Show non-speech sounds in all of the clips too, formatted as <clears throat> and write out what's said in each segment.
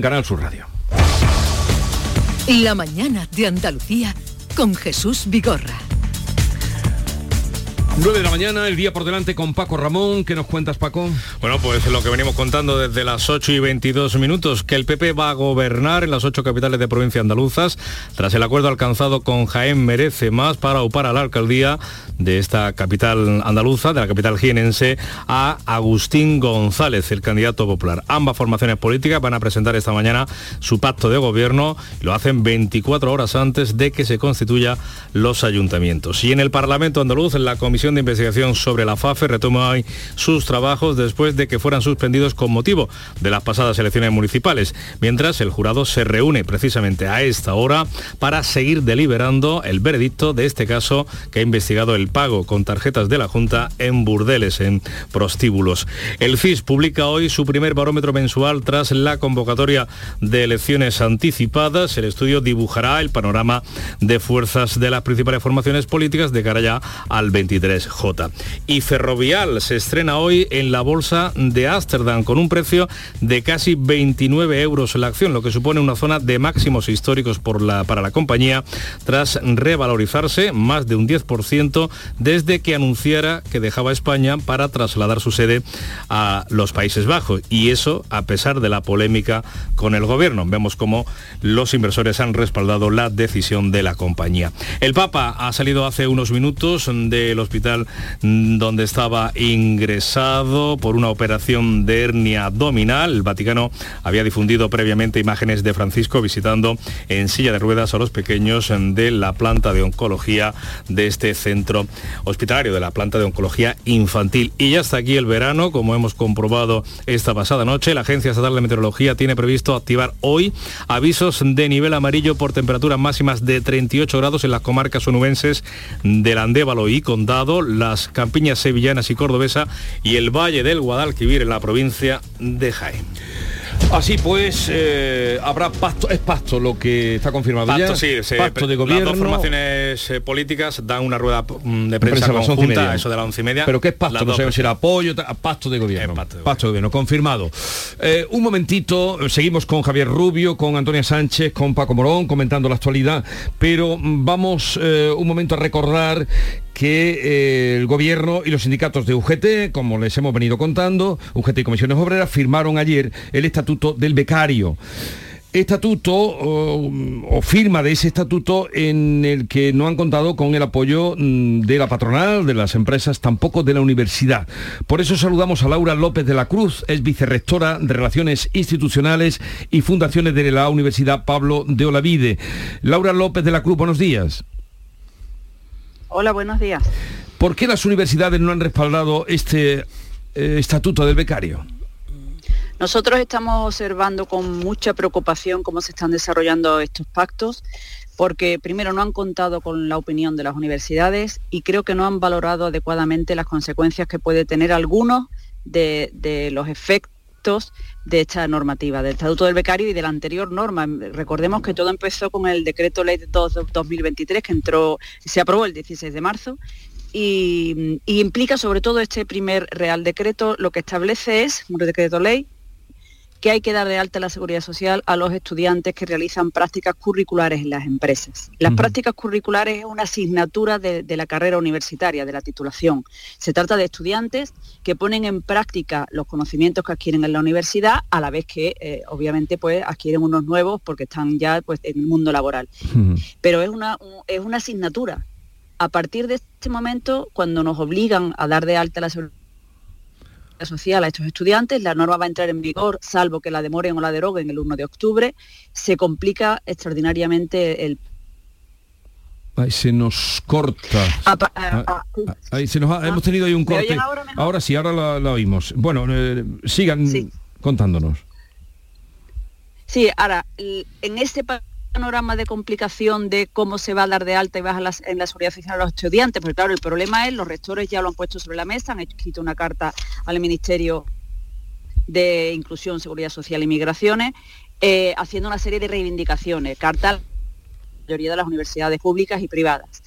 Canal Sur Radio. La mañana de Andalucía con Jesús Vigorra. 9 de la mañana, el día por delante con Paco Ramón. ¿Qué nos cuentas, Paco? Bueno, pues lo que venimos contando desde las 8 y 22 minutos, que el PP va a gobernar en las ocho capitales de provincia andaluzas, tras el acuerdo alcanzado con Jaén Merece Más para upar a la alcaldía de esta capital andaluza, de la capital jienense, a Agustín González, el candidato popular. Ambas formaciones políticas van a presentar esta mañana su pacto de gobierno y lo hacen 24 horas antes de que se constituya los ayuntamientos. Y en el Parlamento andaluz, la Comisión de Investigación sobre la FAFE retoma hoy sus trabajos después de que fueran suspendidos con motivo de las pasadas elecciones municipales, mientras el jurado se reúne precisamente a esta hora para seguir deliberando el veredicto de este caso que ha investigado el pago con tarjetas de la Junta en burdeles, en prostíbulos. El CIS publica hoy su primer barómetro mensual tras la convocatoria de elecciones anticipadas. El estudio dibujará el panorama de fuerzas de las principales formaciones políticas de cara ya al 23 J. Y Ferrovial se estrena hoy en la bolsa de Ámsterdam con un precio de casi 29 euros la acción, lo que supone una zona de máximos históricos para la compañía tras revalorizarse más de un 10% desde que anunciara que dejaba España para trasladar su sede a los Países Bajos. Y eso a pesar de la polémica con el gobierno. Vemos cómo los inversores han respaldado la decisión de la compañía. El Papa ha salido hace unos minutos del hospital Mm, donde estaba ingresado por una operación de hernia abdominal. El Vaticano había difundido previamente imágenes de Francisco visitando en silla de ruedas a los pequeños de la planta de oncología de este centro hospitalario, de la planta de oncología infantil. Y ya está aquí el verano, como hemos comprobado esta pasada noche. La Agencia Estatal de Meteorología tiene previsto activar hoy avisos de nivel amarillo por temperaturas máximas de 38 grados en las comarcas onubenses del Andévalo y Condado las campiñas sevillanas y cordobesa y el Valle del Guadalquivir en la provincia de Jaén. Así pues, eh, habrá pacto, es pacto lo que está confirmado pacto, ya. Sí, pacto de gobierno. Las dos formaciones eh, políticas dan una rueda mm, de prensa, conjunta, eso de las once y media. Pero ¿qué es pacto? No sé si era apoyo, pacto de gobierno. Pacto de, pacto de gobierno, confirmado. Eh, un momentito, seguimos con Javier Rubio, con Antonia Sánchez, con Paco Morón, comentando la actualidad, pero mm, vamos un momento a recordar que eh, el gobierno y los sindicatos de UGT, como les hemos venido contando, UGT y Comisiones Obreras, firmaron ayer el estatuto del becario estatuto o, firma de ese estatuto en el que no han contado con el apoyo mm, de la patronal, de las empresas, tampoco de la universidad. Por eso saludamos a Laura López de la Cruz, es vicerrectora de Relaciones Institucionales y Fundaciones de la Universidad Pablo de Olavide. Laura López de la Cruz, buenos días. Hola, buenos días. ¿Por qué las universidades no han respaldado este eh, estatuto del becario? Nosotros estamos observando con mucha preocupación cómo se están desarrollando estos pactos, porque primero no han contado con la opinión de las universidades y creo que no han valorado adecuadamente las consecuencias que puede tener algunos de los efectos de esta normativa, del Estatuto del Becario y de la anterior norma. Recordemos que todo empezó con el decreto ley 2 2023 que entró, se aprobó el 16 de marzo y, y, implica sobre todo este primer Real Decreto, lo que establece es, un decreto ley, que hay que dar de alta la seguridad social a los estudiantes que realizan prácticas curriculares en las empresas. Las prácticas curriculares es una asignatura de, la carrera universitaria, de la titulación. Se trata de estudiantes que ponen en práctica los conocimientos que adquieren en la universidad, a la vez que eh, obviamente pues, adquieren unos nuevos porque están ya pues, en el mundo laboral. Pero es una, es una asignatura. A partir de este momento, cuando nos obligan a dar de alta la seguridad social a estos estudiantes. La norma va a entrar en vigor, salvo que la demoren o la deroguen el 1 de octubre. Se complica extraordinariamente el Ahí se nos corta. Ah, ah, ah, ahí se nos hemos tenido ahí un corte. Ahora, sí, ahora la, oímos. Bueno, eh, sigan contándonos. Sí, ahora, en este panorama de complicación de cómo se va a dar de alta y baja en la seguridad social a los estudiantes, porque claro, el problema es, los rectores ya lo han puesto sobre la mesa, han escrito una carta al Ministerio de Inclusión, Seguridad Social y Migraciones, eh, haciendo una serie de reivindicaciones, carta a la mayoría de las universidades públicas y privadas.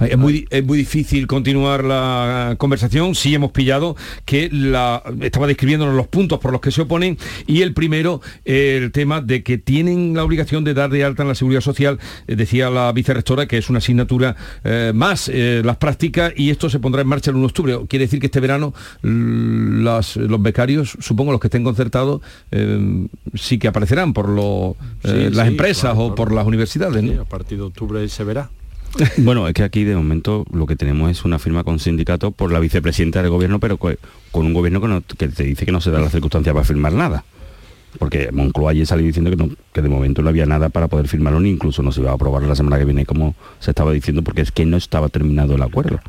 Es muy, es muy difícil continuar la conversación. Sí hemos pillado que la, estaba describiéndonos los puntos por los que se oponen y el primero, el tema de que tienen la obligación de dar de alta en la seguridad social, eh, decía la vicerrectora, que es una asignatura eh, más eh, las prácticas y esto se pondrá en marcha el 1 de octubre. Quiere decir que este verano los becarios, supongo los que estén concertados, sí que aparecerán por las empresas o por las universidades. a partir de octubre se verá. <laughs> Bueno, es que aquí de momento lo que tenemos es una firma con sindicato por la vicepresidenta del gobierno, pero con un gobierno que, que te dice que no se da la circunstancia para firmar nada porque Moncloa ayer salió diciendo que, de momento no había nada para poder firmarlo, ni incluso no se iba a aprobar la semana que viene, como se estaba diciendo, porque es que no estaba terminado el acuerdo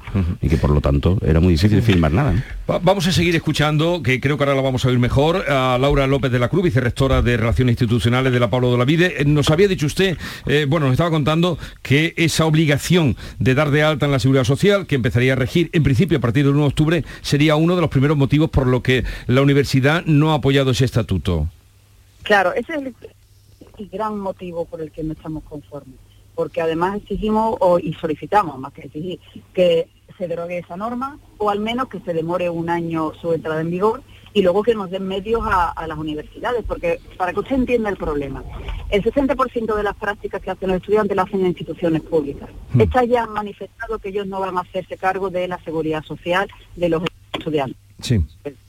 y que por lo tanto era muy difícil firmar nada. vamos a seguir escuchando, que creo que ahora lo vamos a oír mejor, a Laura López de la Cruz, vicerrectora de Relaciones Institucionales de la Pablo de la Vide. Eh, nos había dicho usted, eh, bueno, nos estaba contando que esa obligación de dar de alta en la seguridad social, que empezaría a regir en principio a partir del 1 de octubre, sería uno de los primeros motivos por lo que la universidad no ha apoyado ese estatuto. Claro, ese es el, gran motivo por el que no estamos conformes, porque además exigimos y solicitamos, más que exigir, que se derogue esa norma o al menos que se demore un año su entrada en vigor y luego que nos den medios a, las universidades, porque para que usted entienda el problema, el 60% de las prácticas que hacen los estudiantes las hacen en instituciones públicas. Hmm. Estas ya han manifestado que ellos no van a hacerse cargo de la seguridad social de los estudiantes. Sí.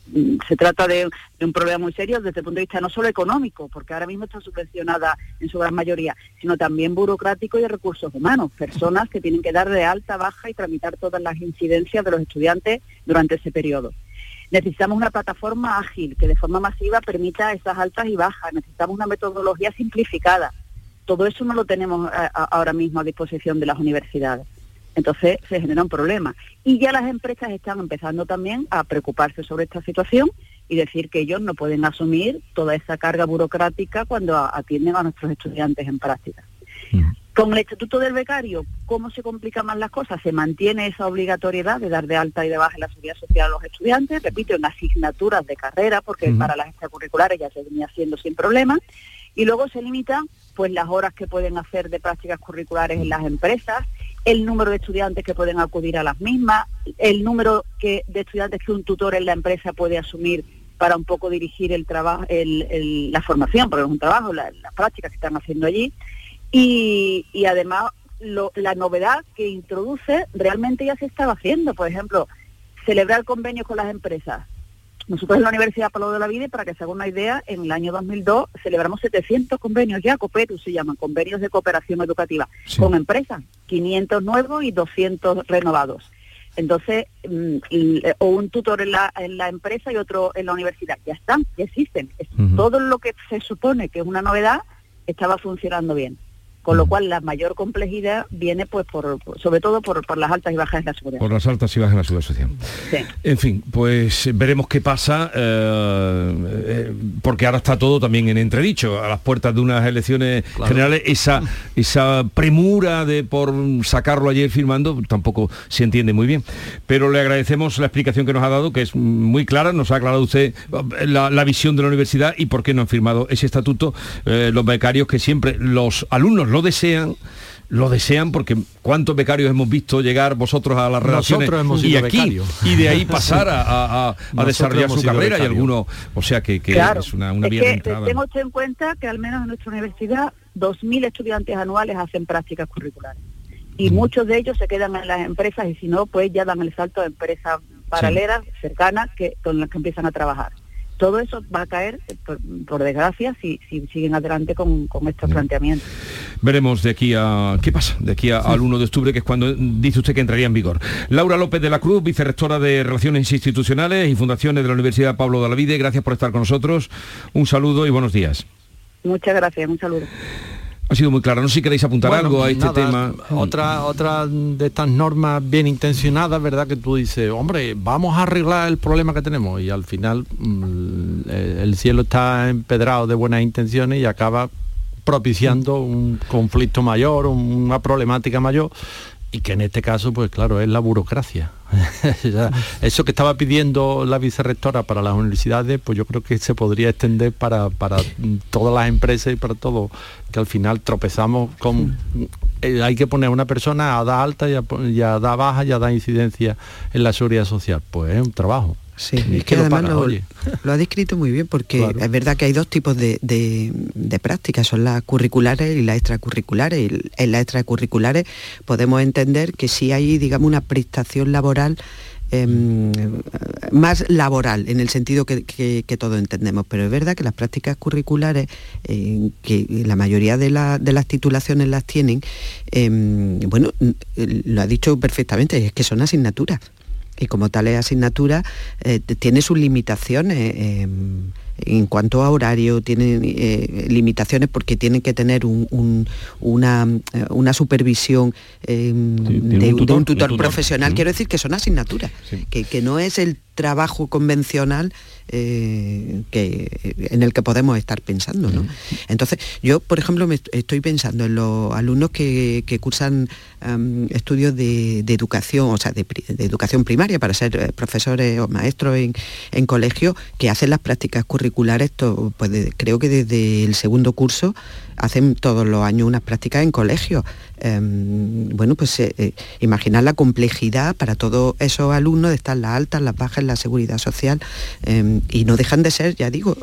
Mm, se trata de, un problema muy serio desde el punto de vista no solo económico, porque ahora mismo está subvencionada en su gran mayoría, sino también burocrático y de recursos humanos, personas que tienen que dar de alta, baja y tramitar todas las incidencias de los estudiantes durante ese periodo. Necesitamos una plataforma ágil que de forma masiva permita esas altas y bajas, necesitamos una metodología simplificada. Todo eso no lo tenemos eh, ahora mismo a disposición de las universidades. Entonces se genera un problema. Y ya las empresas están empezando también a preocuparse sobre esta situación y decir que ellos no pueden asumir toda esa carga burocrática cuando atienden a nuestros estudiantes en práctica. Con el Estatuto del Becario, ¿cómo se complican más las cosas? Se mantiene esa obligatoriedad de dar de alta y de baja la seguridad social a los estudiantes, repito, en asignaturas de carrera, porque para las extracurriculares ya se venía haciendo sin problema, y luego se limitan pues las horas que pueden hacer de prácticas curriculares en las empresas el número de estudiantes que pueden acudir a las mismas, el número que, de estudiantes que un tutor en la empresa puede asumir para un poco dirigir el trabajo, la formación, porque es un trabajo, las prácticas que están haciendo allí, y, además la novedad que introduce realmente ya se estaba haciendo, por ejemplo, celebrar convenios con las empresas, nosotros en la Universidad Palo de la Vida, para que se haga una idea, en el año 2002 celebramos 700 convenios ya, COPETU se llaman, convenios de cooperación educativa, con empresas, 500 nuevos y 200 renovados. Entonces, mm, o un tutor en la, en la empresa y otro en la universidad. Ya están, ya existen. Todo lo que se supone que es una novedad estaba funcionando bien con lo cual la mayor complejidad viene pues por, sobre todo por, las altas y bajas de la seguridad. Por las altas y bajas de la seguridad social. En fin, pues veremos qué pasa, eh, eh, porque ahora está todo también en entredicho, a las puertas de unas elecciones generales, esa, <laughs> esa premura de por sacarlo ayer firmando tampoco se entiende muy bien. Pero le agradecemos la explicación que nos ha dado, que es muy clara, nos ha aclarado usted la, visión de la universidad y por qué no han firmado ese estatuto eh, los becarios que siempre los alumnos lo desean, lo desean porque cuántos becarios hemos visto llegar vosotros a las relaciones y aquí y de ahí <laughs> pasar a, desarrollar su carrera y algunos, o sea que, es una, vía de entrada. Tengo en cuenta que al menos en nuestra universidad 2.000 estudiantes anuales hacen prácticas curriculares. Y mm. muchos de ellos se quedan en las empresas y si no, pues ya dan el salto a empresas paralelas, cercanas, que, con las que empiezan a trabajar todo eso va a caer, por, desgracia, si, siguen adelante con, estos planteamientos. Veremos de aquí a... ¿Qué pasa? De aquí al 1 de octubre, que es cuando dice usted que entraría en vigor. Laura López de la Cruz, vicerrectora de Relaciones Institucionales y Fundaciones de la Universidad Pablo de la Vide, gracias por estar con nosotros. Un saludo y buenos días. Muchas gracias, un saludo. Ha sido muy claro. No sé si queréis apuntar algo a este tema. Otra, otra de estas normas bien intencionadas, ¿verdad? Que tú dices, hombre, vamos a arreglar el problema que tenemos y al final mm, el cielo está empedrado de buenas intenciones y acaba propiciando un conflicto mayor, una problemática mayor y que en este caso, pues claro, es la burocracia. <laughs> Eso que estaba pidiendo la vicerrectora para las universidades, pues yo creo que se podría extender para, todas las empresas y para todo, que al final tropezamos con... Eh, hay que poner a una persona a dar alta y a, dar baja y a dar incidencia en la seguridad social. Pues es un trabajo. Sí, es que, además lo, ha descrito muy bien porque es verdad que hay dos tipos de, prácticas, son las curriculares y las extracurriculares. en las extracurriculares podemos entender que si hay, digamos, una prestación laboral em, más laboral, en el sentido que, que, todos entendemos, pero es verdad que las prácticas curriculares, eh, que la mayoría de, las titulaciones las tienen, em, bueno, lo ha dicho perfectamente, es que son asignaturas y como tal es asignatura, eh, tiene sus limitaciones. Em, en cuanto a horario, tienen eh, limitaciones porque tienen que tener una, eh, una, supervisión em, de, un tutor, profesional. Quiero decir que son asignaturas, que, que, no es el trabajo convencional eh, que, en el que podemos estar pensando. Entonces, yo, por ejemplo, me estoy pensando en los alumnos que, cursan estudios de, educación, o sea, de, educación primaria para ser eh, profesores o maestros en, colegio, que hacen las prácticas curriculares, pues creo que desde el segundo curso hacen todos los años unas prácticas en colegio. Em, bueno, pues eh, imaginar la complejidad para todos esos alumnos de estar las altas, las bajas, en la seguridad social em, y no dejan de ser, ya digo,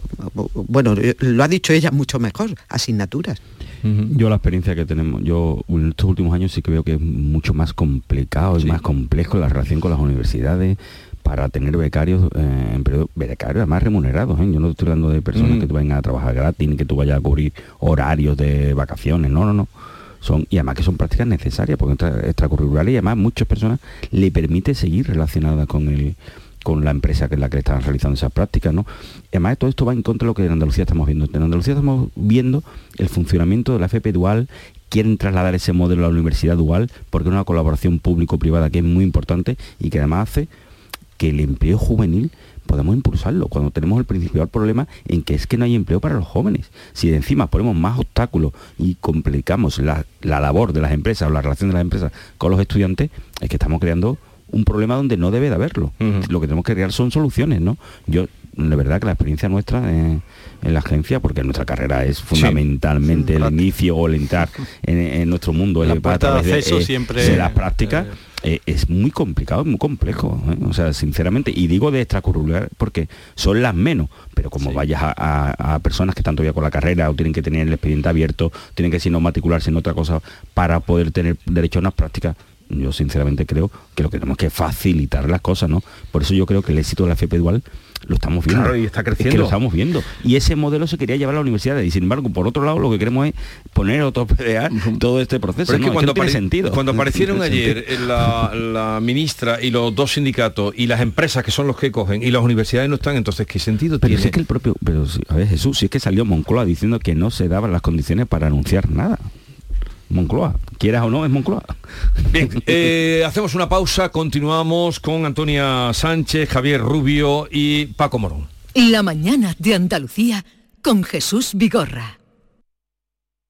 bueno, lo ha dicho ella mucho mejor, asignaturas. Yo la experiencia que tenemos, yo en estos últimos años sí que veo que es mucho más complicado, es más complejo la relación con las universidades para tener becarios, eh, en periodo, becarios además remunerados. ¿eh? Yo no estoy hablando de personas que tú a trabajar gratis, ni que tú vayas a cubrir horarios de vacaciones, no, no, no. Son, y además que son prácticas necesarias, porque extracurriculares y además muchas personas le permite seguir relacionadas con el, con la empresa que es la que están realizando esas prácticas, ¿no? Y además todo esto va en contra de lo que en Andalucía estamos viendo. En Andalucía estamos viendo el funcionamiento de la FP dual, quieren trasladar ese modelo a la universidad dual, porque es una colaboración público-privada que es muy importante y que además hace que el empleo juvenil podamos impulsarlo, cuando tenemos el principal problema en que es que no hay empleo para los jóvenes. Si de encima ponemos más obstáculos y complicamos la, labor de las empresas o la relación de las empresas con los estudiantes, es que estamos creando un problema donde no debe de haberlo. Lo que tenemos que crear son soluciones, ¿no? Yo, de verdad que la experiencia nuestra en, la agencia, porque nuestra carrera es fundamentalmente el inicio o el entrar en, nuestro mundo, la puerta de acceso de, siempre de las prácticas. Eh, eh, es muy complicado, muy complejo. ¿eh? O sea, sinceramente, y digo de extracurricular porque son las menos, pero como vayas a, personas que están todavía con la carrera o tienen que tener el expediente abierto, tienen que si no matricularse en otra cosa para poder tener derecho a unas prácticas, yo sinceramente creo que lo que tenemos que facilitar las cosas, ¿no? Por eso yo creo que el éxito de la FP Dual lo estamos viendo. y está creciendo. lo estamos viendo. Y ese modelo se quería llevar a la universidad y sin embargo, por otro lado, lo que queremos es poner otro PDA todo este proceso. Pero es que cuando, tiene sentido. cuando <laughs> aparecieron ayer la, ministra y los dos sindicatos y las empresas que son los que cogen y las universidades no están, entonces ¿qué sentido pero tiene? es que el propio, pero a ver Jesús, si es que salió Moncloa diciendo que no se daban las condiciones para anunciar nada. Moncloa, quieras o no, es Moncloa. Bien, eh, hacemos una pausa, continuamos con Antonia Sánchez, Javier Rubio y Paco Morón. La mañana de Andalucía con Jesús Vigorra.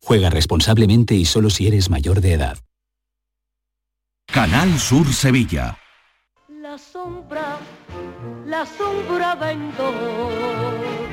Juega responsablemente y solo si eres mayor de edad. Canal Sur Sevilla. La sombra, la sombra vendo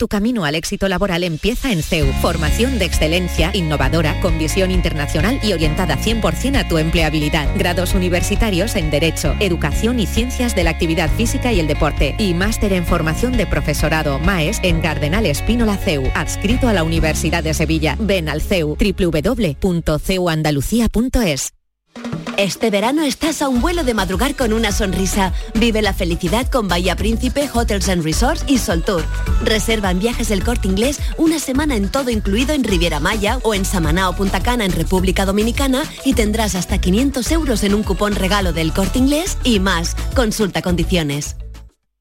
Tu camino al éxito laboral empieza en CEU. Formación de excelencia, innovadora, con visión internacional y orientada 100% a tu empleabilidad. Grados universitarios en Derecho, Educación y Ciencias de la Actividad Física y el Deporte. Y máster en formación de profesorado MAES en Cardenal Espínola CEU. Adscrito a la Universidad de Sevilla. Ven al CEU www.ceuandalucía.es. Este verano estás a un vuelo de madrugar con una sonrisa. Vive la felicidad con Bahía Príncipe, Hotels Resorts y Sol Tour. Reserva en viajes el corte inglés una semana en todo incluido en Riviera Maya o en Samaná o Punta Cana en República Dominicana y tendrás hasta 500 euros en un cupón regalo del corte inglés y más. Consulta condiciones.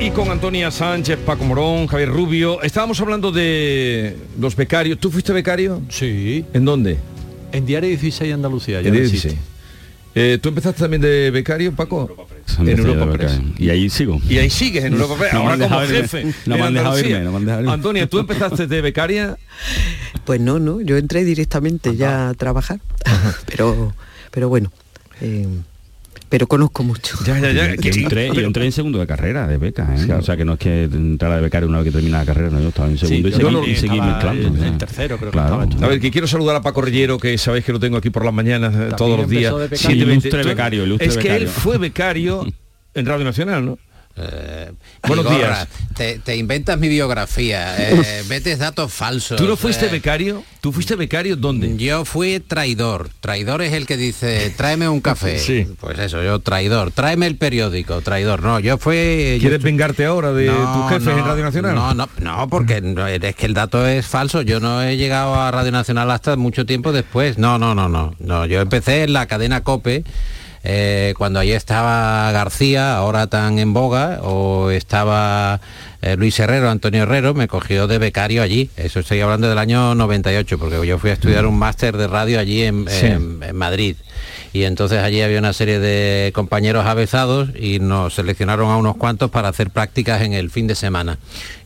Y con Antonia Sánchez, Paco Morón, Javier Rubio. Estábamos hablando de los becarios. ¿Tú fuiste becario? Sí. ¿En dónde? En Diario 16 Andalucía. En Diario 16. Eh, ¿Tú empezaste también de becario, Paco? En Europa Press. Y ahí sigo. Y ahí sigues en Europa Press, No ahora como irme. jefe. No me han dejado irme, no me han. Antonia, ¿tú empezaste de becaria? Pues no, no, yo entré directamente ya a trabajar, <laughs> pero, pero bueno, eh, pero conozco mucho. Ya, ya, ya. Yo entré, yo entré en segundo de carrera de beca, ¿eh? o sea que no es que entrara de becario una vez que termina la carrera, no, yo estaba en segundo y, seguí, no- y seguí estaba mezclando. en- en tercero creo que Claro. estaba. A ver, que quiero saludar a Paco Rillero, que sabéis que lo tengo aquí por las mañanas eh, todos los días. de becario. Ilustre becario, ilustre Es que él fue becario <laughs> en Radio Nacional, ¿no? Eh, Buenos días. Te, te inventas mi biografía, eh, metes datos falsos. ¿Tú no fuiste eh, becario? ¿Tú fuiste becario dónde? Yo fui traidor. Traidor es el que dice, tráeme un café. <laughs> Sí. Pues eso, yo traidor. Tráeme el periódico, traidor. No, yo fui... yo ¿Quieres vengarte ahora de tus jefes en Radio Nacional? No, no, no, porque no, es que el dato es falso. Yo no he llegado a Radio Nacional hasta mucho tiempo después. No, no, no, no. no yo empecé en la cadena COPE. Eh, cuando allí estaba García, ahora tan en boga, o estaba eh, Luis Herrero, Antonio Herrero, me cogió de becario allí. Eso estoy hablando del año 98, porque yo fui a estudiar un máster de radio allí en, Sí. en- en Madrid. Y entonces allí había una serie de compañeros avezados y nos seleccionaron a unos cuantos para hacer prácticas en el fin de semana.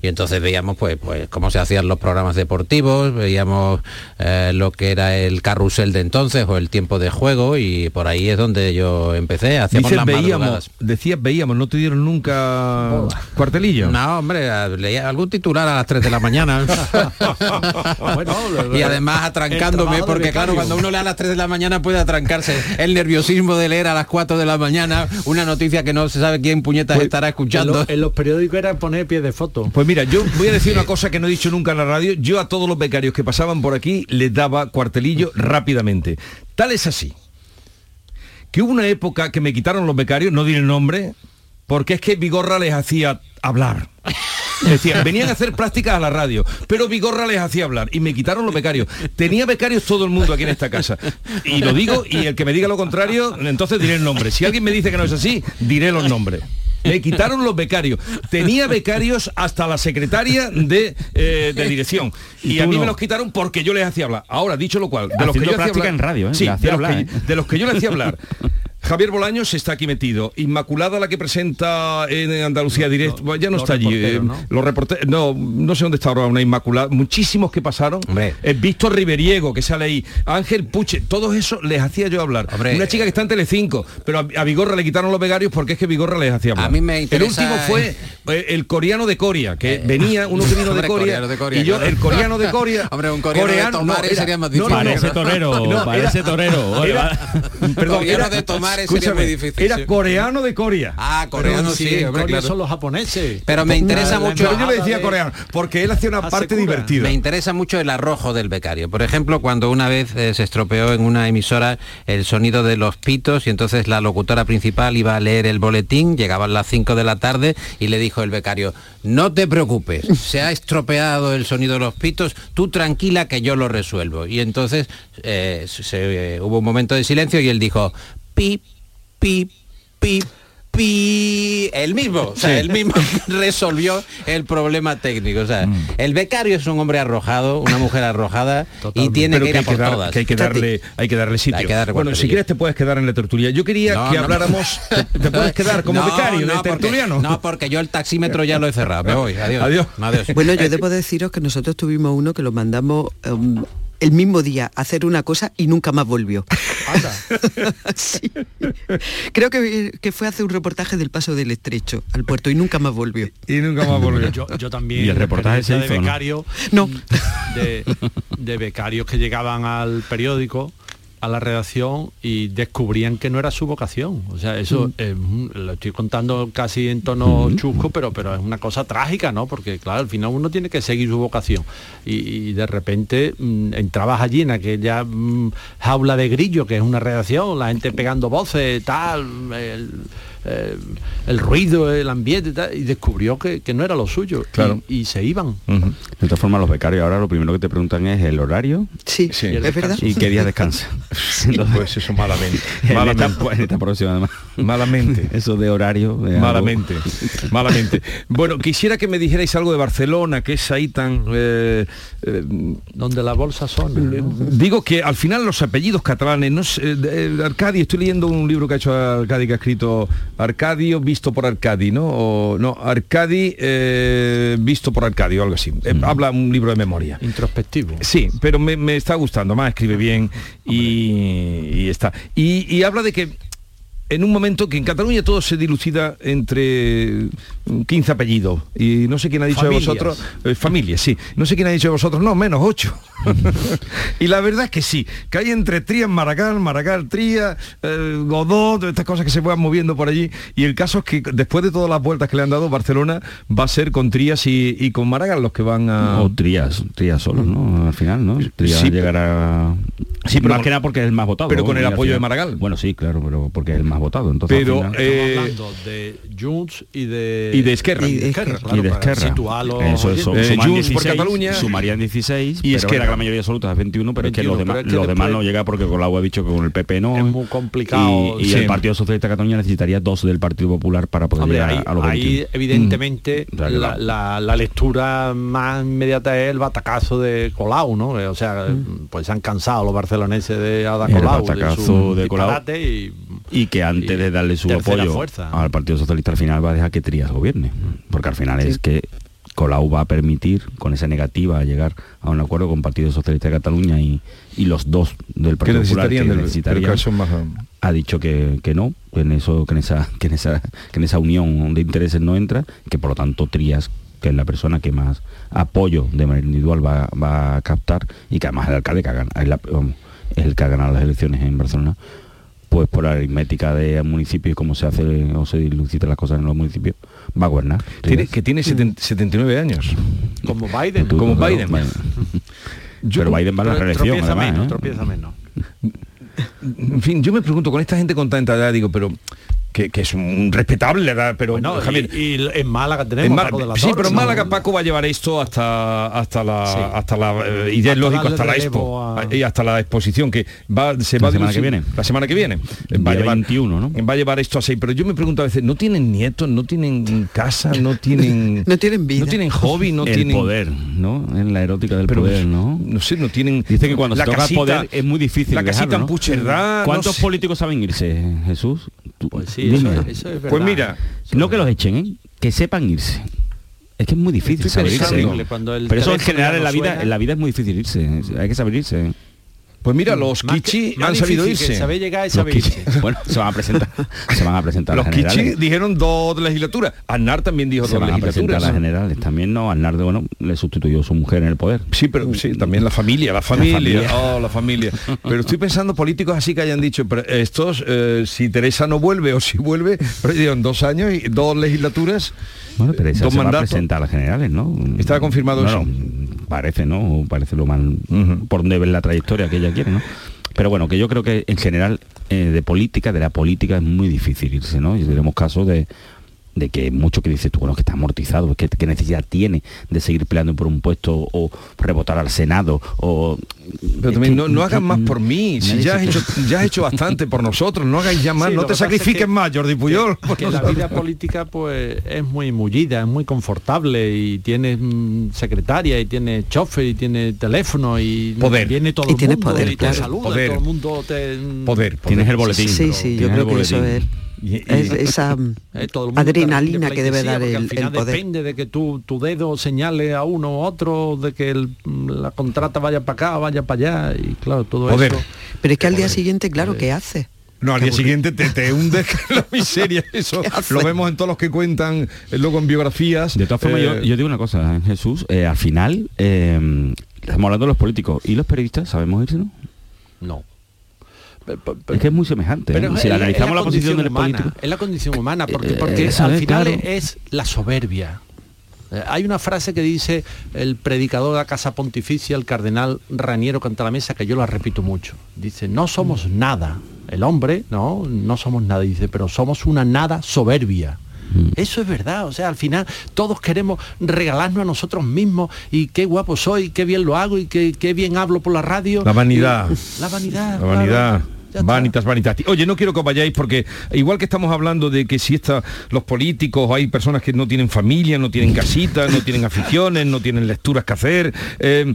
Y entonces veíamos pues, pues cómo se hacían los programas deportivos, veíamos eh, lo que era el carrusel de entonces o el tiempo de juego y por ahí es donde yo empecé. Hacíamos Dices las veíamos, decías veíamos, no te dieron nunca cuartelillo. No, hombre, leía algún titular a las 3 de la mañana. <laughs> y además atrancándome, porque claro, cuando uno lee a las 3 de la mañana puede atrancarse el nerviosismo de leer a las 4 de la mañana una noticia que no se sabe quién puñetas estará En, escuchando. lo- en los periódicos era poner pie de foto. Pues mira, yo voy a decir <laughs> una cosa que no he dicho nunca en la radio. Yo a todos los becarios que pasaban por aquí les daba cuartelillo rápidamente. Tal es así. Que hubo una época que me quitaron los becarios, no diré el nombre, porque es que Vigorra les hacía hablar. <laughs> Decían, venían a hacer prácticas a la radio, pero Vigorra les hacía hablar y me quitaron los becarios. Tenía becarios todo el mundo aquí en esta casa. Y lo digo, y el que me diga lo contrario, entonces diré el nombre. Si alguien me dice que no es así, diré los nombres. Me quitaron los becarios. Tenía becarios hasta la secretaria de, eh, de dirección. Y, Y a mí me los quitaron porque yo les hacía hablar. Ahora, dicho lo cual, de los que yo hacía hablar- en radio, ¿eh? Sí, de los, hablar, que, ¿eh? de los que yo le hacía hablar. Javier Bolaños está aquí metido. Inmaculada, la que presenta en Andalucía Directo, ya no está allí. eh, ¿no? Los reporteros, no, no sé dónde está ahora una Inmaculada. Muchísimos que pasaron. Eh, Víctor Riveriego, que sale ahí. Ángel Puche, todos esos les hacía yo hablar. Hombre. Una chica que está en Telecinco, pero a, a Vigorra le quitaron los becarios porque es que Vigorra les hacía hablar. A mí me El interesa, último fue eh, el coreano de Coria, que venía, uno que vino de coreano de Coria, y yo, claro. el coreano de Coria. <laughs> Hombre, un coreano de Tomari sería más no, no, no. Parece torero, <laughs> No, parece era- torero. <laughs> Perdón, Coreano era- de Tomari mares sería muy difícil. Era coreano de Corea. Ah, coreano Pero sí, hombre, Corea claro. son los japoneses. Pero me interesa La- la mucho. Pero yo le decía de- coreano, porque él hacía una parte divertida. Me interesa mucho el arrojo del becario. Por ejemplo, cuando una vez eh, se estropeó en una emisora el sonido de los pitos y entonces la locutora principal iba a leer el boletín, llegaban las 5 de la tarde y le dijo el becario, no te preocupes, se ha estropeado el sonido de los pitos, tú tranquila que yo lo resuelvo. Y entonces eh, se- eh, hubo un momento de silencio y él dijo, pip, pip, pip. Pi, el mismo, o sea, Sí. el mismo <laughs> resolvió el problema técnico. O sea, el becario es un hombre arrojado, una mujer arrojada y tiene Pero que ir a hay por dar- todas. que hay que darle, hay que darle sitio. Hay que darle bueno, si quieres te puedes quedar en la tertulia. Yo quería No, que no. habláramos. Te, te puedes <laughs> quedar como No, becario no, de porque- tertuliano. No, porque yo el taxímetro ya lo he cerrado. Me voy. Adiós. Adiós. Adiós. Bueno, yo debo deciros que nosotros tuvimos uno que lo mandamos um, el mismo día a hacer una cosa y nunca más volvió. <laughs> Sí. Creo que, que fue a hacer un reportaje del paso del estrecho al puerto y nunca más volvió. Y nunca más volvió. Yo, yo también. ¿Y el reportaje se experiencia hizo, de no? becario, No. de, de becarios que llegaban al periódico a la redacción y descubrían que no era su vocación. O sea, eso Mm. lo estoy contando casi en tono chusco, pero, pero es una cosa trágica, ¿no? Porque claro, al final uno tiene que seguir su vocación. Y, y de repente mm, entrabas allí en aquella mm, jaula de grillo, que es una redacción, la gente pegando voces, tal, el, el- el ruido, el ambiente, tal, y descubrió que, que no era lo suyo. Claro. Y, y se iban. De todas formas, los becarios ahora lo primero que te preguntan es el horario Sí, Sí. Y el es verdad. y qué día descansa. <laughs> Pues eso malamente. <laughs> en, malamente. esta, en esta próxima además. Malamente. <laughs> Eso de horario. de algo- Malamente, malamente. Bueno, quisiera que me dijerais algo de Barcelona, que es ahí tan... eh, eh, Donde la bolsa son. Digo que al final los apellidos catalanes, no sé, de- Arcadi, estoy leyendo un libro que ha hecho Arcadi que ha escrito Arcadio visto por Arcadi, ¿no? O, no, Arcadi eh, visto por Arcadi o algo así. Eh, habla un libro de memoria. Introspectivo. Sí, pero me, me está gustando más, escribe bien y, y está. Y, habla de que en un momento que en Cataluña todo se dilucida entre 15 apellidos y no sé quién ha dicho Familias. de vosotros eh, familias sí no sé quién ha dicho de vosotros no menos 8 <laughs> y la verdad es que sí que hay entre Trías Maragall Maragall Trías eh, Godó todas estas cosas que se van moviendo por allí y el caso es que después de todas las vueltas que le han dado Barcelona va a ser con Trías y, y con Maragall los que van a O Trías, Trías solo, ¿no? Al final, ¿no? Trías Sí, llegará... Sí, pero más que nada porque es el más votado. pero con el apoyo de Maragall. Bueno, sí, claro, pero porque es el más votado. Entonces, pero final- eh, Estamos hablando de Junts y de y de Esquerra. Y de Esquerra, Esquerra. claro, y de para Esquerra. Eso oye, es, son- Eh, suman Junts por 16, Cataluña. Sumarían 16, Y es que la mayoría absoluta es 21, pero es que 21, los demás, es que los demás no llega porque Colau ha dicho que con el PP no. Es muy complicado. Y, y Sí. el Partido Socialista de Cataluña necesitaría dos del Partido Popular para poder Hombre, llegar ahí, a, los ahí, 21. evidentemente Mm. La, la- la lectura más inmediata es el batacazo de Colau, ¿no? Eh, O sea, pues se han cansado los barceloneses de Ada El Colau, batacazo su de Colau. y, y que antes y de darle su apoyo fuerza. al Partido Socialista al final va a dejar que Trías gobierne porque al final es que Colau va a permitir con esa negativa a llegar a un acuerdo con Partido Socialista de Cataluña y, y los dos del que Partido Popular que necesitarían, ha dicho que, que no que en eso que en esa que en esa que en esa unión de intereses no entra que por lo tanto Trías que es la persona que más apoyo de manera individual va, va a captar y que además el alcalde que ha ganado, es, la- es el que ha ganado las elecciones en Barcelona pues por la aritmética de municipios y cómo se hace o se dilucidan las cosas en los municipios va a gobernar Tiene- que tiene seten- 79 años como Biden. Tú, como Biden. <laughs> Pero Biden va a la reelección tropieza además, menos, ¿eh? tropieza menos. <laughs> en fin yo me pregunto con esta gente con tanta edad digo pero que, que es un respetable edad pero Bueno, Javier, y, y en Málaga tenemos en Málaga- Paco de la sí, Torre, pero en ¿no? Málaga Paco va a llevar esto hasta hasta la Sí. hasta la eh, y ya es Hasta lógico hasta la expo a- y hasta la exposición que va se La va a semana que viene. la semana que viene va a llevar 21, ¿no? va a llevar esto así pero yo me pregunto a veces no tienen nietos no tienen casa no tienen <laughs> No tienen vida. no tienen hobby no el tienen poder no en la erótica del pero poder no no sé no tienen Dice que cuando la se toca casita- el poder es muy difícil la casita dejarlo, en ¿no? ¿Cuántos sé. políticos saben irse, Jesús? Pues sí, dime. eso, eso es verdad. pues mira no que los echen, ¿eh? que sepan irse. Es que es muy difícil saber irse. ¿eh? Pero eso en general en la vida, suena. en la vida es muy difícil irse. Hay que saber irse. Pues mira, los Kichi han sabido irse. Sabe llegar y sabe irse. Bueno, se van a presentar. Se van a presentar los Kichi dijeron dos legislaturas. Aznar también dijo se dos van legislaturas. A presentar las generales. También no, Aznar de bueno, le sustituyó su mujer en el poder. Sí, pero sí, también la familia, la familia. La familia. <laughs> Oh, la familia. Pero estoy pensando políticos así que hayan dicho, pero estos, eh, si Teresa no vuelve o si vuelve, pero llevan dos años y dos legislaturas. Bueno, pero esa se va a presentar a las generales, ¿no? Está confirmado eso. No, parece, ¿no? Parece lo uh -huh. por donde ven la trayectoria que quiere, ¿no? Pero bueno, que yo creo que en general eh, de política, de la política es muy difícil irse, ¿no? Y tenemos casos de, de que mucho que dices tú, bueno, que está amortizado, que, que, necesidad tiene de seguir peleando por un puesto o rebotar al Senado o... Pero también que, no, no, hagas más por mí, si ya has, hecho, ya has hecho bastante por nosotros, no hagáis ya más, sí, no te sacrifiques que, más, Jordi Puyol. Que, que la vida política pues es muy mullida, es muy confortable y tienes mm, secretaria y tienes chofer y tiene teléfono y poder. viene todo y el tienes mundo poder, y te saluda, poder. todo el mundo te... Poder, poder. Tienes el boletín. Sí, sí, yo creo que eso es... Y, y, es esa eh, adrenalina que debe dar el, al final el poder. depende de que tu, tu dedo señale a uno u otro, de que el, la contrata vaya para acá, vaya para allá y claro, todo poder. eso. Pero es que al día siguiente, claro, ¿qué hace? No, al día siguiente te, te hundes <laughs> en la miseria. <laughs> Eso lo vemos en todos los que cuentan eh, luego en biografías. De todas formas, eh, yo, yo, digo una cosa, Jesús, eh, al final, eh, estamos hablando de los políticos y los periodistas, ¿sabemos irse, no? No. Pero, es que es muy semejante. Pero ¿eh? si es, analizamos es la, la, posición del humana, político. Es la condición humana, porque, porque eh, al final claro. es la soberbia. Eh, hay una frase que dice el predicador de la Casa Pontificia, el cardenal Raniero canta la mesa, que yo la repito mucho. Dice, no somos nada. El hombre, no, no somos nada. Dice, pero somos una nada soberbia. Eso es verdad, o sea, al final todos queremos regalarnos a nosotros mismos y qué guapo soy, qué bien lo hago y qué, qué bien hablo por la radio. La vanidad. Y, la vanidad. La vanidad. Claro. Vanitas, vanitas. Oye, no quiero que os vayáis porque igual que estamos hablando de que si está los políticos, hay personas que no tienen familia, no tienen casitas, no tienen aficiones, no tienen lecturas que hacer. Eh,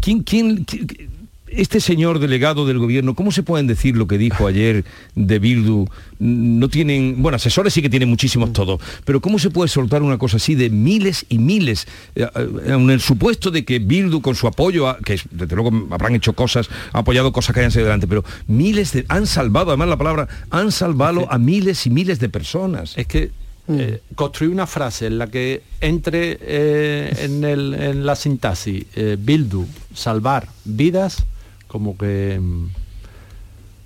¿quién, quién, quién este señor delegado del gobierno, ¿cómo se pueden decir lo que dijo ayer de Bildu? No tienen, bueno, asesores sí que tienen muchísimos todos, pero ¿cómo se puede soltar una cosa así de miles y miles? Eh, en el supuesto de que Bildu con su apoyo, a, que desde luego habrán hecho cosas, ha apoyado cosas que hayan salido adelante, pero miles de, han salvado, además la palabra, han salvado a miles y miles de personas. Es que eh, construir una frase en la que entre eh, en, el, en, la sintaxis eh, Bildu, salvar vidas, como que mm,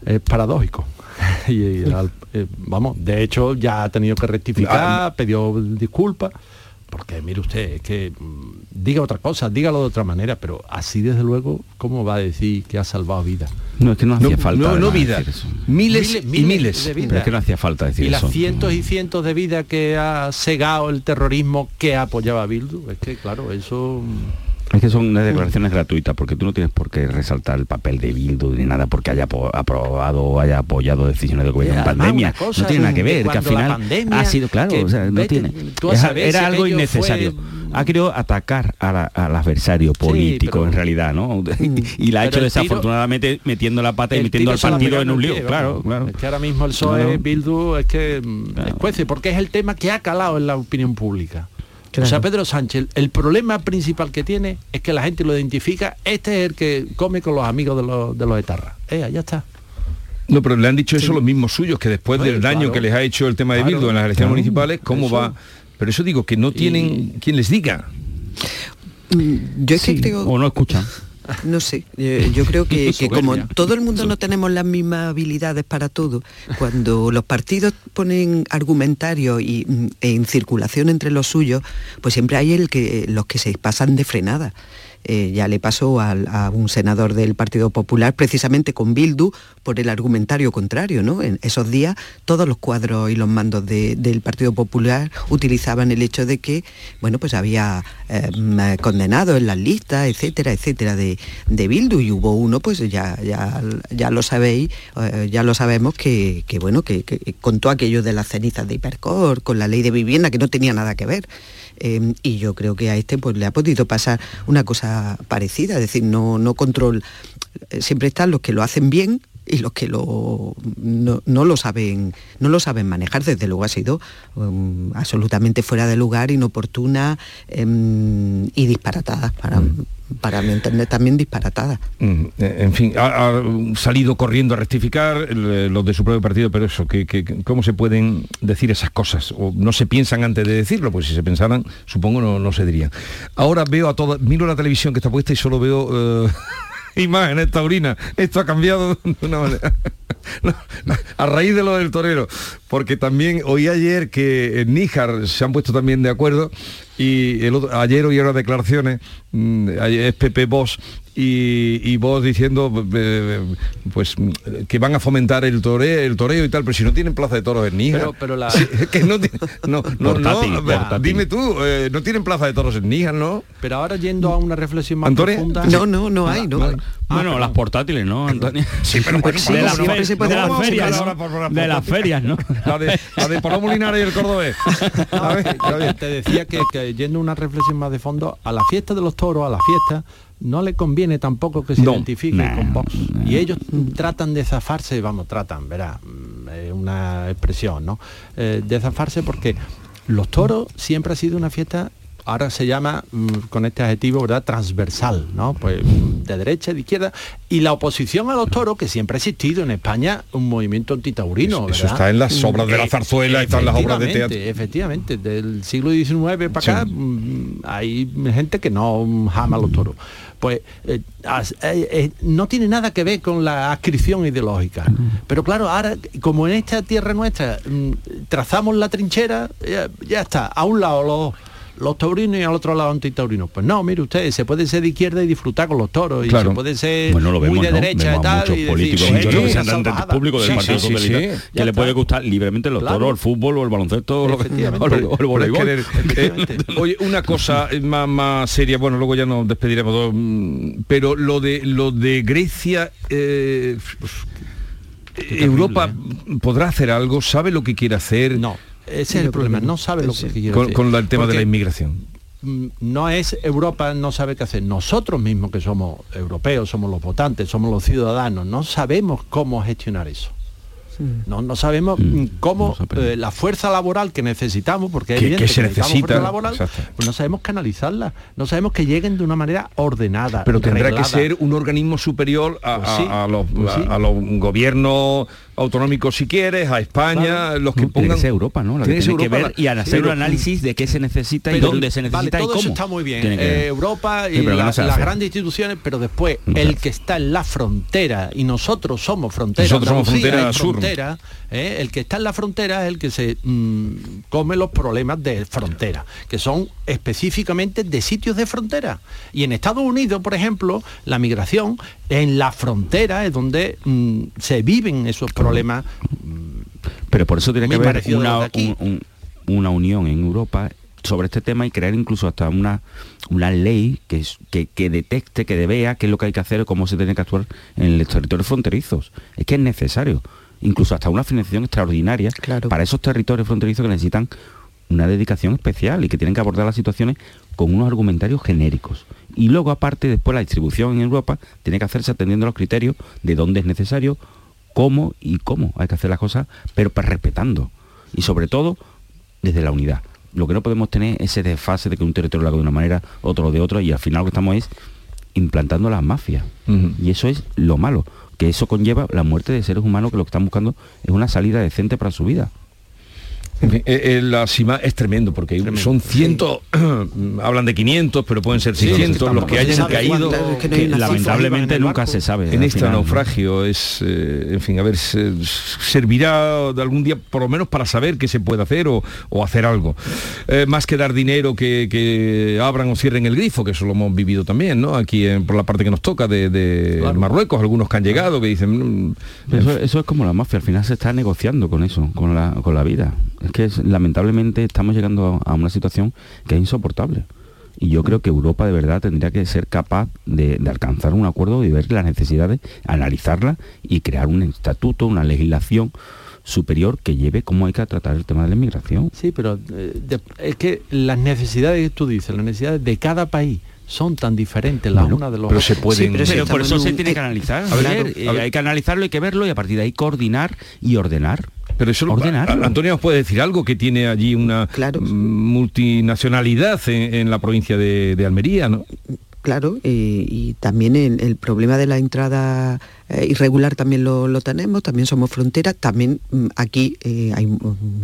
es paradójico. <laughs> y, y eh, vamos, de hecho ya ha tenido que rectificar, ah, pidió disculpas, porque mire usted, es que mm, diga otra cosa, dígalo de otra manera, pero así desde luego, ¿cómo va a decir que ha salvado vidas? No, es que no hacía no, falta. No, no vida. Miles, miles, y miles. De vida. Pero es que no hacía falta decir y eso. las cientos y cientos de vidas que ha cegado el terrorismo que apoyaba a Bildu, es que claro, eso... Es que son unas declaraciones gratuitas, porque tú no tienes por qué resaltar el papel de Bildu ni nada porque haya aprobado o haya apoyado decisiones del gobierno en pandemia. no tiene nada que ver, que al final ha sido claro, que, o sea, no tiene. Era algo innecesario. Ha querido atacar a la, al adversario político sí, pero, en realidad, ¿no? <laughs> y la ha hecho desafortunadamente tiro, metiendo la pata y metiendo al partido en un lío. Pie, claro, claro. Es que ahora mismo el PSOE. Bildu, es que claro. es cuece, porque es el tema que ha calado en la opinión pública. Claro. O sea, Pedro Sánchez, el problema principal que tiene es que la gente lo identifica, este es el que come con los amigos de los, de los etarras. Eh, ya está. No, pero le han dicho eso sí. los mismos suyos, que después del daño claro. que les ha hecho el tema de Bildu en las elecciones municipales, ¿cómo eso. va? Pero eso digo, que no tienen y... quien les diga. Mm, Yo es que creo... O no escuchan. No sé, yo creo que, que, como todo el mundo no tenemos las mismas habilidades para todo, cuando los partidos ponen argumentario y, en circulación entre los suyos, pues siempre hay el que, los que se pasan de frenada. Eh, ya le pasó a, un senador del Partido Popular precisamente con Bildu por el argumentario contrario, ¿no? En esos días todos los cuadros y los mandos de, del Partido Popular utilizaban el hecho de que, bueno, pues había eh, condenados en las listas, etcétera, etcétera, de, de, Bildu y hubo uno, pues ya, ya, ya lo sabéis, eh, ya lo sabemos que, que bueno, que, que contó aquello de las cenizas de Hipercor, con la ley de vivienda que no tenía nada que ver. Eh, y yo creo que a este pues le ha podido pasar una cosa parecida, es decir, no, no control, siempre están los que lo hacen bien y los que lo, no, no, lo saben no lo saben manejar desde luego ha sido um, absolutamente fuera de lugar inoportuna um, y disparatada para, mm. Para mi entender también disparatada. Mm, eh, en fin, ha, salido corriendo a rectificar eh, los de su propio partido, pero eso, que, ¿cómo se pueden decir esas cosas? O no se piensan antes de decirlo, pues si se pensaran, supongo no, no se dirían. Ahora veo a todas, miro la televisión que está puesta y solo veo... <laughs> imágenes taurinas. Esto ha cambiado <laughs> de una manera. <laughs> a raíz de lo del torero, porque también oí ayer que en Níjar se han puesto también de acuerdo y el ayer oí las declaraciones, mm, es Pepe Bosch y, vos diciendo eh, pues que van a fomentar el toreo, el toreo y tal, pero si no tienen plaza de toros en Níjar. Pero, la... <laughs> que no, no, no, dime tú, eh, no tienen plaza de toros en Níjar, ¿no? Pero ahora yendo a una reflexión más profunda. No, no, no hay, no. bueno, las portátiles, ¿no, Antonio? <laughs> Sí, pero bueno, de, las ferias, de las ferias, ¿no? <laughs> La de, la de y el cordobés. Te decía que, que yendo a una reflexión más de fondo, a la fiesta de los toros, a la fiesta, no le conviene tampoco que se identifique con Vox. Y ellos tratan de zafarse, vamos, tratan, verá, mm, una expresión, ¿no? Eh, de zafarse porque los toros siempre ha sido una fiesta ahora se llama mm, con este adjetivo, ¿verdad? Transversal, ¿no? Pues mm, de derecha, de izquierda. Y la oposición a los toros, que siempre ha existido en España, un movimiento antitaurino. Eso, está en las obras de la zarzuela, están las obras de teatro. Efectivamente, del siglo XIX para acá hay gente que no jama los toros pues eh, eh, eh, no tiene nada que ver con la adscripción ideológica. Pero claro, ahora, como en esta tierra nuestra mm, trazamos la trinchera, ya, está, a un lado los los taurinos y al otro lado antitaurinos. Pues no, mire usted, se puede ser de izquierda y disfrutar con los toros, y se puede ser muy de derecha y tal. y políticos representantes públicos del Partido Socialista que le puede gustar libremente los toros, el fútbol <laughs> o el baloncesto o, el voleibol. <laughs> Oye, una cosa más, más seria, bueno, luego ya nos despediremos, mm, pero lo de lo de Grecia eh, Europa podrá hacer algo, sabe lo que quiere hacer. No, ese es el problema, no sabe lo que quiere con, hacer. Con el tema de la inmigración mm, no es Europa no sabe qué hacer. Nosotros mismos que somos europeos, somos los votantes, somos los ciudadanos, no sabemos cómo gestionar eso. No, no sabemos mm, cómo eh, la fuerza laboral que necesitamos, porque es que se necesita, laboral, pues no sabemos canalizarla, no sabemos que lleguen de una manera ordenada. Pero tendrá que ser un organismo superior a, pues pues a los gobiernos autonómicos si quieres, a España, los que pongan... Tiene Europa, ¿no? tiene que ver y hacer un análisis de qué se necesita y dónde se necesita todo Eso está muy bien. Eh, Europa y las grandes instituciones, pero después el que está en la frontera y nosotros somos frontera, nosotros somos frontera sur. ¿eh? el que está en la frontera es el que se mm, come los problemas de frontera, que son específicamente de sitios de frontera. Y en Estados Unidos, por ejemplo, la migración en la frontera es donde mm, se viven esos problemas. Mm, Pero por eso tiene que haber una, una unión en Europa sobre este tema y crear incluso hasta una, una ley que, que, que, detecte, que vea qué es lo que hay que hacer, cómo se tiene que actuar en los territorios fronterizos. Es que es necesario. Incluso hasta una financiación extraordinaria para esos territorios fronterizos que necesitan una dedicación especial y que tienen que abordar las situaciones con unos argumentarios genéricos. Y luego, aparte, después la distribución en Europa tiene que hacerse atendiendo a los criterios de dónde es necesario, cómo y cómo hay que hacer las cosas, pero para respetando. Y sobre todo, desde la unidad. Lo que no podemos tener es ese desfase de que un territorio lo haga de una manera, otro de otra, y al final lo que estamos es implantando las mafias. Y eso es lo malo, que eso conlleva la muerte de seres humanos que lo que están buscando es una salida decente para su vida. Eh, eh, la CIMA es tremendo porque son cientos, <clears throat> hablan de 500, pero pueden ser 600 los que hayan caído. que lamentablemente nunca se sabe. En este naufragio es, eh, en fin, a ver, servirá de algún día por lo menos para saber qué se puede hacer o, hacer algo. más que dar dinero que, abran o cierren el grifo, que eso lo hemos vivido también, ¿no? Aquí por la parte que nos toca de, Marruecos, algunos que han llegado que dicen... Mm, eso, eso, es como la mafia, al final se está negociando con eso, con la, con la vida que lamentablemente estamos llegando a, una situación que es insoportable. Y yo creo que Europa de verdad tendría que ser capaz de, alcanzar un acuerdo y ver las necesidades, analizarlas y crear un estatuto, una legislación superior que lleve cómo hay que tratar el tema de la inmigración. Sí, pero eh, es que las necesidades que tú dices, las necesidades de cada país son tan diferentes las una de los pero se pueden pero, por eso se tiene que analizar eh, hay que analizarlo hay que verlo y a partir de ahí coordinar y ordenar pero eso Antonio nos puede decir algo que tiene allí una multinacionalidad en, la provincia de, Almería, ¿no? claro, y, también el, problema de la entrada eh, irregular también lo, tenemos, también somos frontera, también mm, aquí eh, hay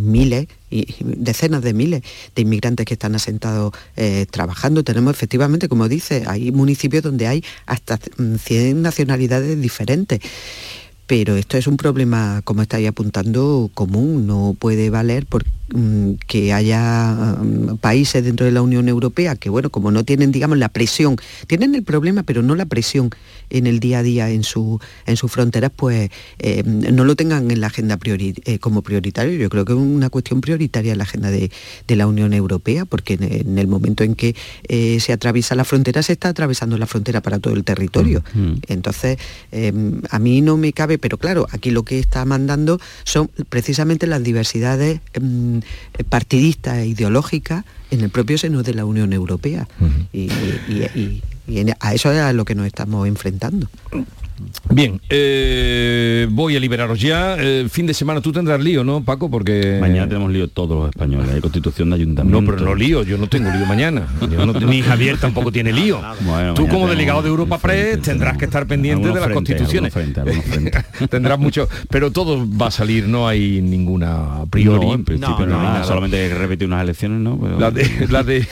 miles y decenas de miles de inmigrantes que están asentados eh, trabajando. Tenemos efectivamente, como dice, hay municipios donde hay hasta 100 nacionalidades diferentes pero esto es un problema, como estáis apuntando, común, no puede valer porque que haya mm, países dentro de la Unión Europea que, bueno, como no tienen, digamos, la presión, tienen el problema, pero no la presión en el día a día en, su, en sus fronteras, pues eh, no lo tengan en la agenda eh, como prioritario. Yo creo que es una cuestión prioritaria en la agenda de, la Unión Europea, porque en, el momento en que eh, se atraviesa la frontera, se está atravesando la frontera para todo el territorio. Mm, Entonces, a mí no me cabe, pero claro, aquí lo que está mandando son precisamente las diversidades eh, partidista e ideológica en el propio seno de la Unión Europea. y, a eso es a lo que nos estamos enfrentando. Bien, eh, voy a liberaros ya. Eh, fin de semana tú tendrás lío, ¿no, Paco? Porque mañana tenemos lío todos los españoles. Hay constitución de ayuntamiento. No, pero no lío. Yo no tengo lío mañana. ni Javier tampoco tiene lío. <laughs> tú como delegado de Europa Press tendrás que estar pendiente de las constituciones. <laughs> tendrás mucho, pero todo va a salir. No hay ninguna priori. en principio no, hay nada. Solamente repetir unas elecciones, ¿no? La de, la de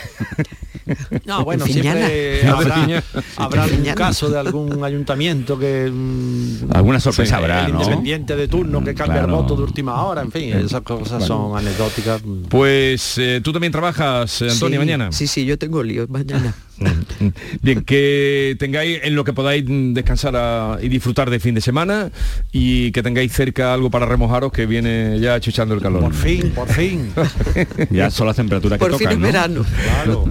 <laughs> no, bueno, siempre habrá, habrá algún caso de algún ayuntamiento que... Mm, Alguna sorpresa habrá, el independiente de turno que cambia el voto de última hora, en fin, esas cosas son anecdóticas. Pues eh, tú también trabajas, eh, Antonio, mañana. Sí, sí, yo tengo lío mañana. <laughs> Bien, que tengáis en lo que podáis descansar y disfrutar de fin de semana y que tengáis cerca algo para remojaros que viene ya chuchando el calor. Por fin, por fin. <laughs> ya son las temperaturas que por fin verano. Claro.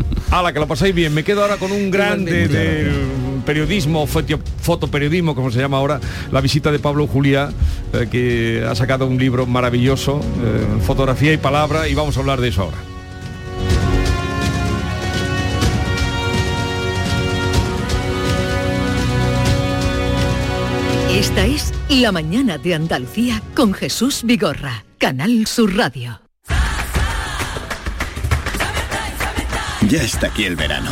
la que lo pasáis bien. Me quedo ahora con un grande del periodismo, fotoperiodismo, como se llama ahora, la visita de Pablo Juliá, eh, que ha sacado un libro maravilloso, eh, fotografía y palabra, y vamos a hablar de eso ahora. Esta es La Mañana de Andalucía con Jesús Vigorra, Canal Sur Radio. Ya está aquí el verano,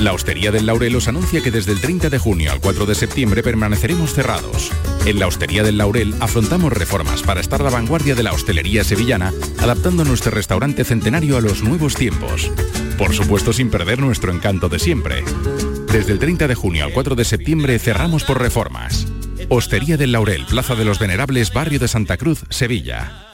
La Hostería del Laurel os anuncia que desde el 30 de junio al 4 de septiembre permaneceremos cerrados. En la Hostería del Laurel afrontamos reformas para estar a la vanguardia de la hostelería sevillana, adaptando nuestro restaurante centenario a los nuevos tiempos. Por supuesto sin perder nuestro encanto de siempre. Desde el 30 de junio al 4 de septiembre cerramos por reformas. Hostería del Laurel, Plaza de los Venerables, Barrio de Santa Cruz, Sevilla.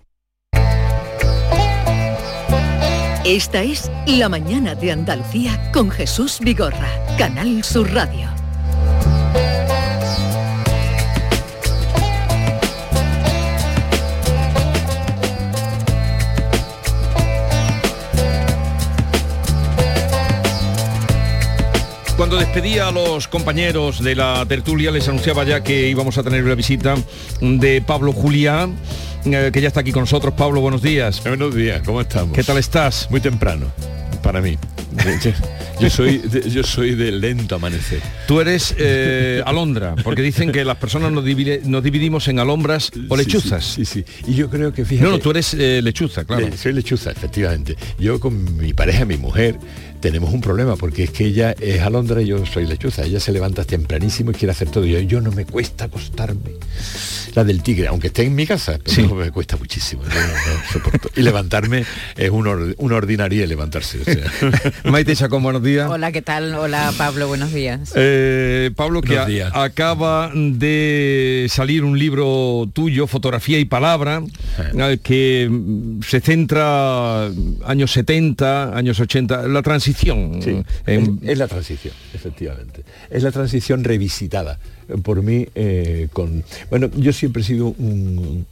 Esta es La Mañana de Andalucía con Jesús Vigorra, Canal Sur Radio. Cuando despedía a los compañeros de la tertulia les anunciaba ya que íbamos a tener una visita de Pablo Julián eh, que ya está aquí con nosotros. Pablo, buenos días. Buenos días, ¿cómo estamos? ¿Qué tal estás? Muy temprano, para mí. <laughs> Yo soy, de, yo soy de lento amanecer. Tú eres eh, alondra, porque dicen que las personas nos, dividimos en alombras o lechuzas. Sí, sí, Y yo creo que fíjate. No, no, tú eres eh, lechuza, claro. soy lechuza, efectivamente. Yo con mi pareja, mi mujer, tenemos un problema porque es que ella es alondra y yo soy lechuza. Ella se levanta tempranísimo y quiere hacer todo. Y yo, no me cuesta acostarme. La del tigre, aunque esté en mi casa, pero me cuesta muchísimo. Y levantarme es un, una ordinaria levantarse. <laughs> Maite Chacón, buenos días. Hola, ¿qué tal? Hola, Pablo, buenos días. Eh, Pablo, que acaba de salir un libro tuyo, Fotografía y Palabra, eh. que mm, se centra años 70, años 80, la transición Sí, es, la transición, efectivamente. Es la transición revisitada por mí eh, con... Bueno, yo siempre he sido un,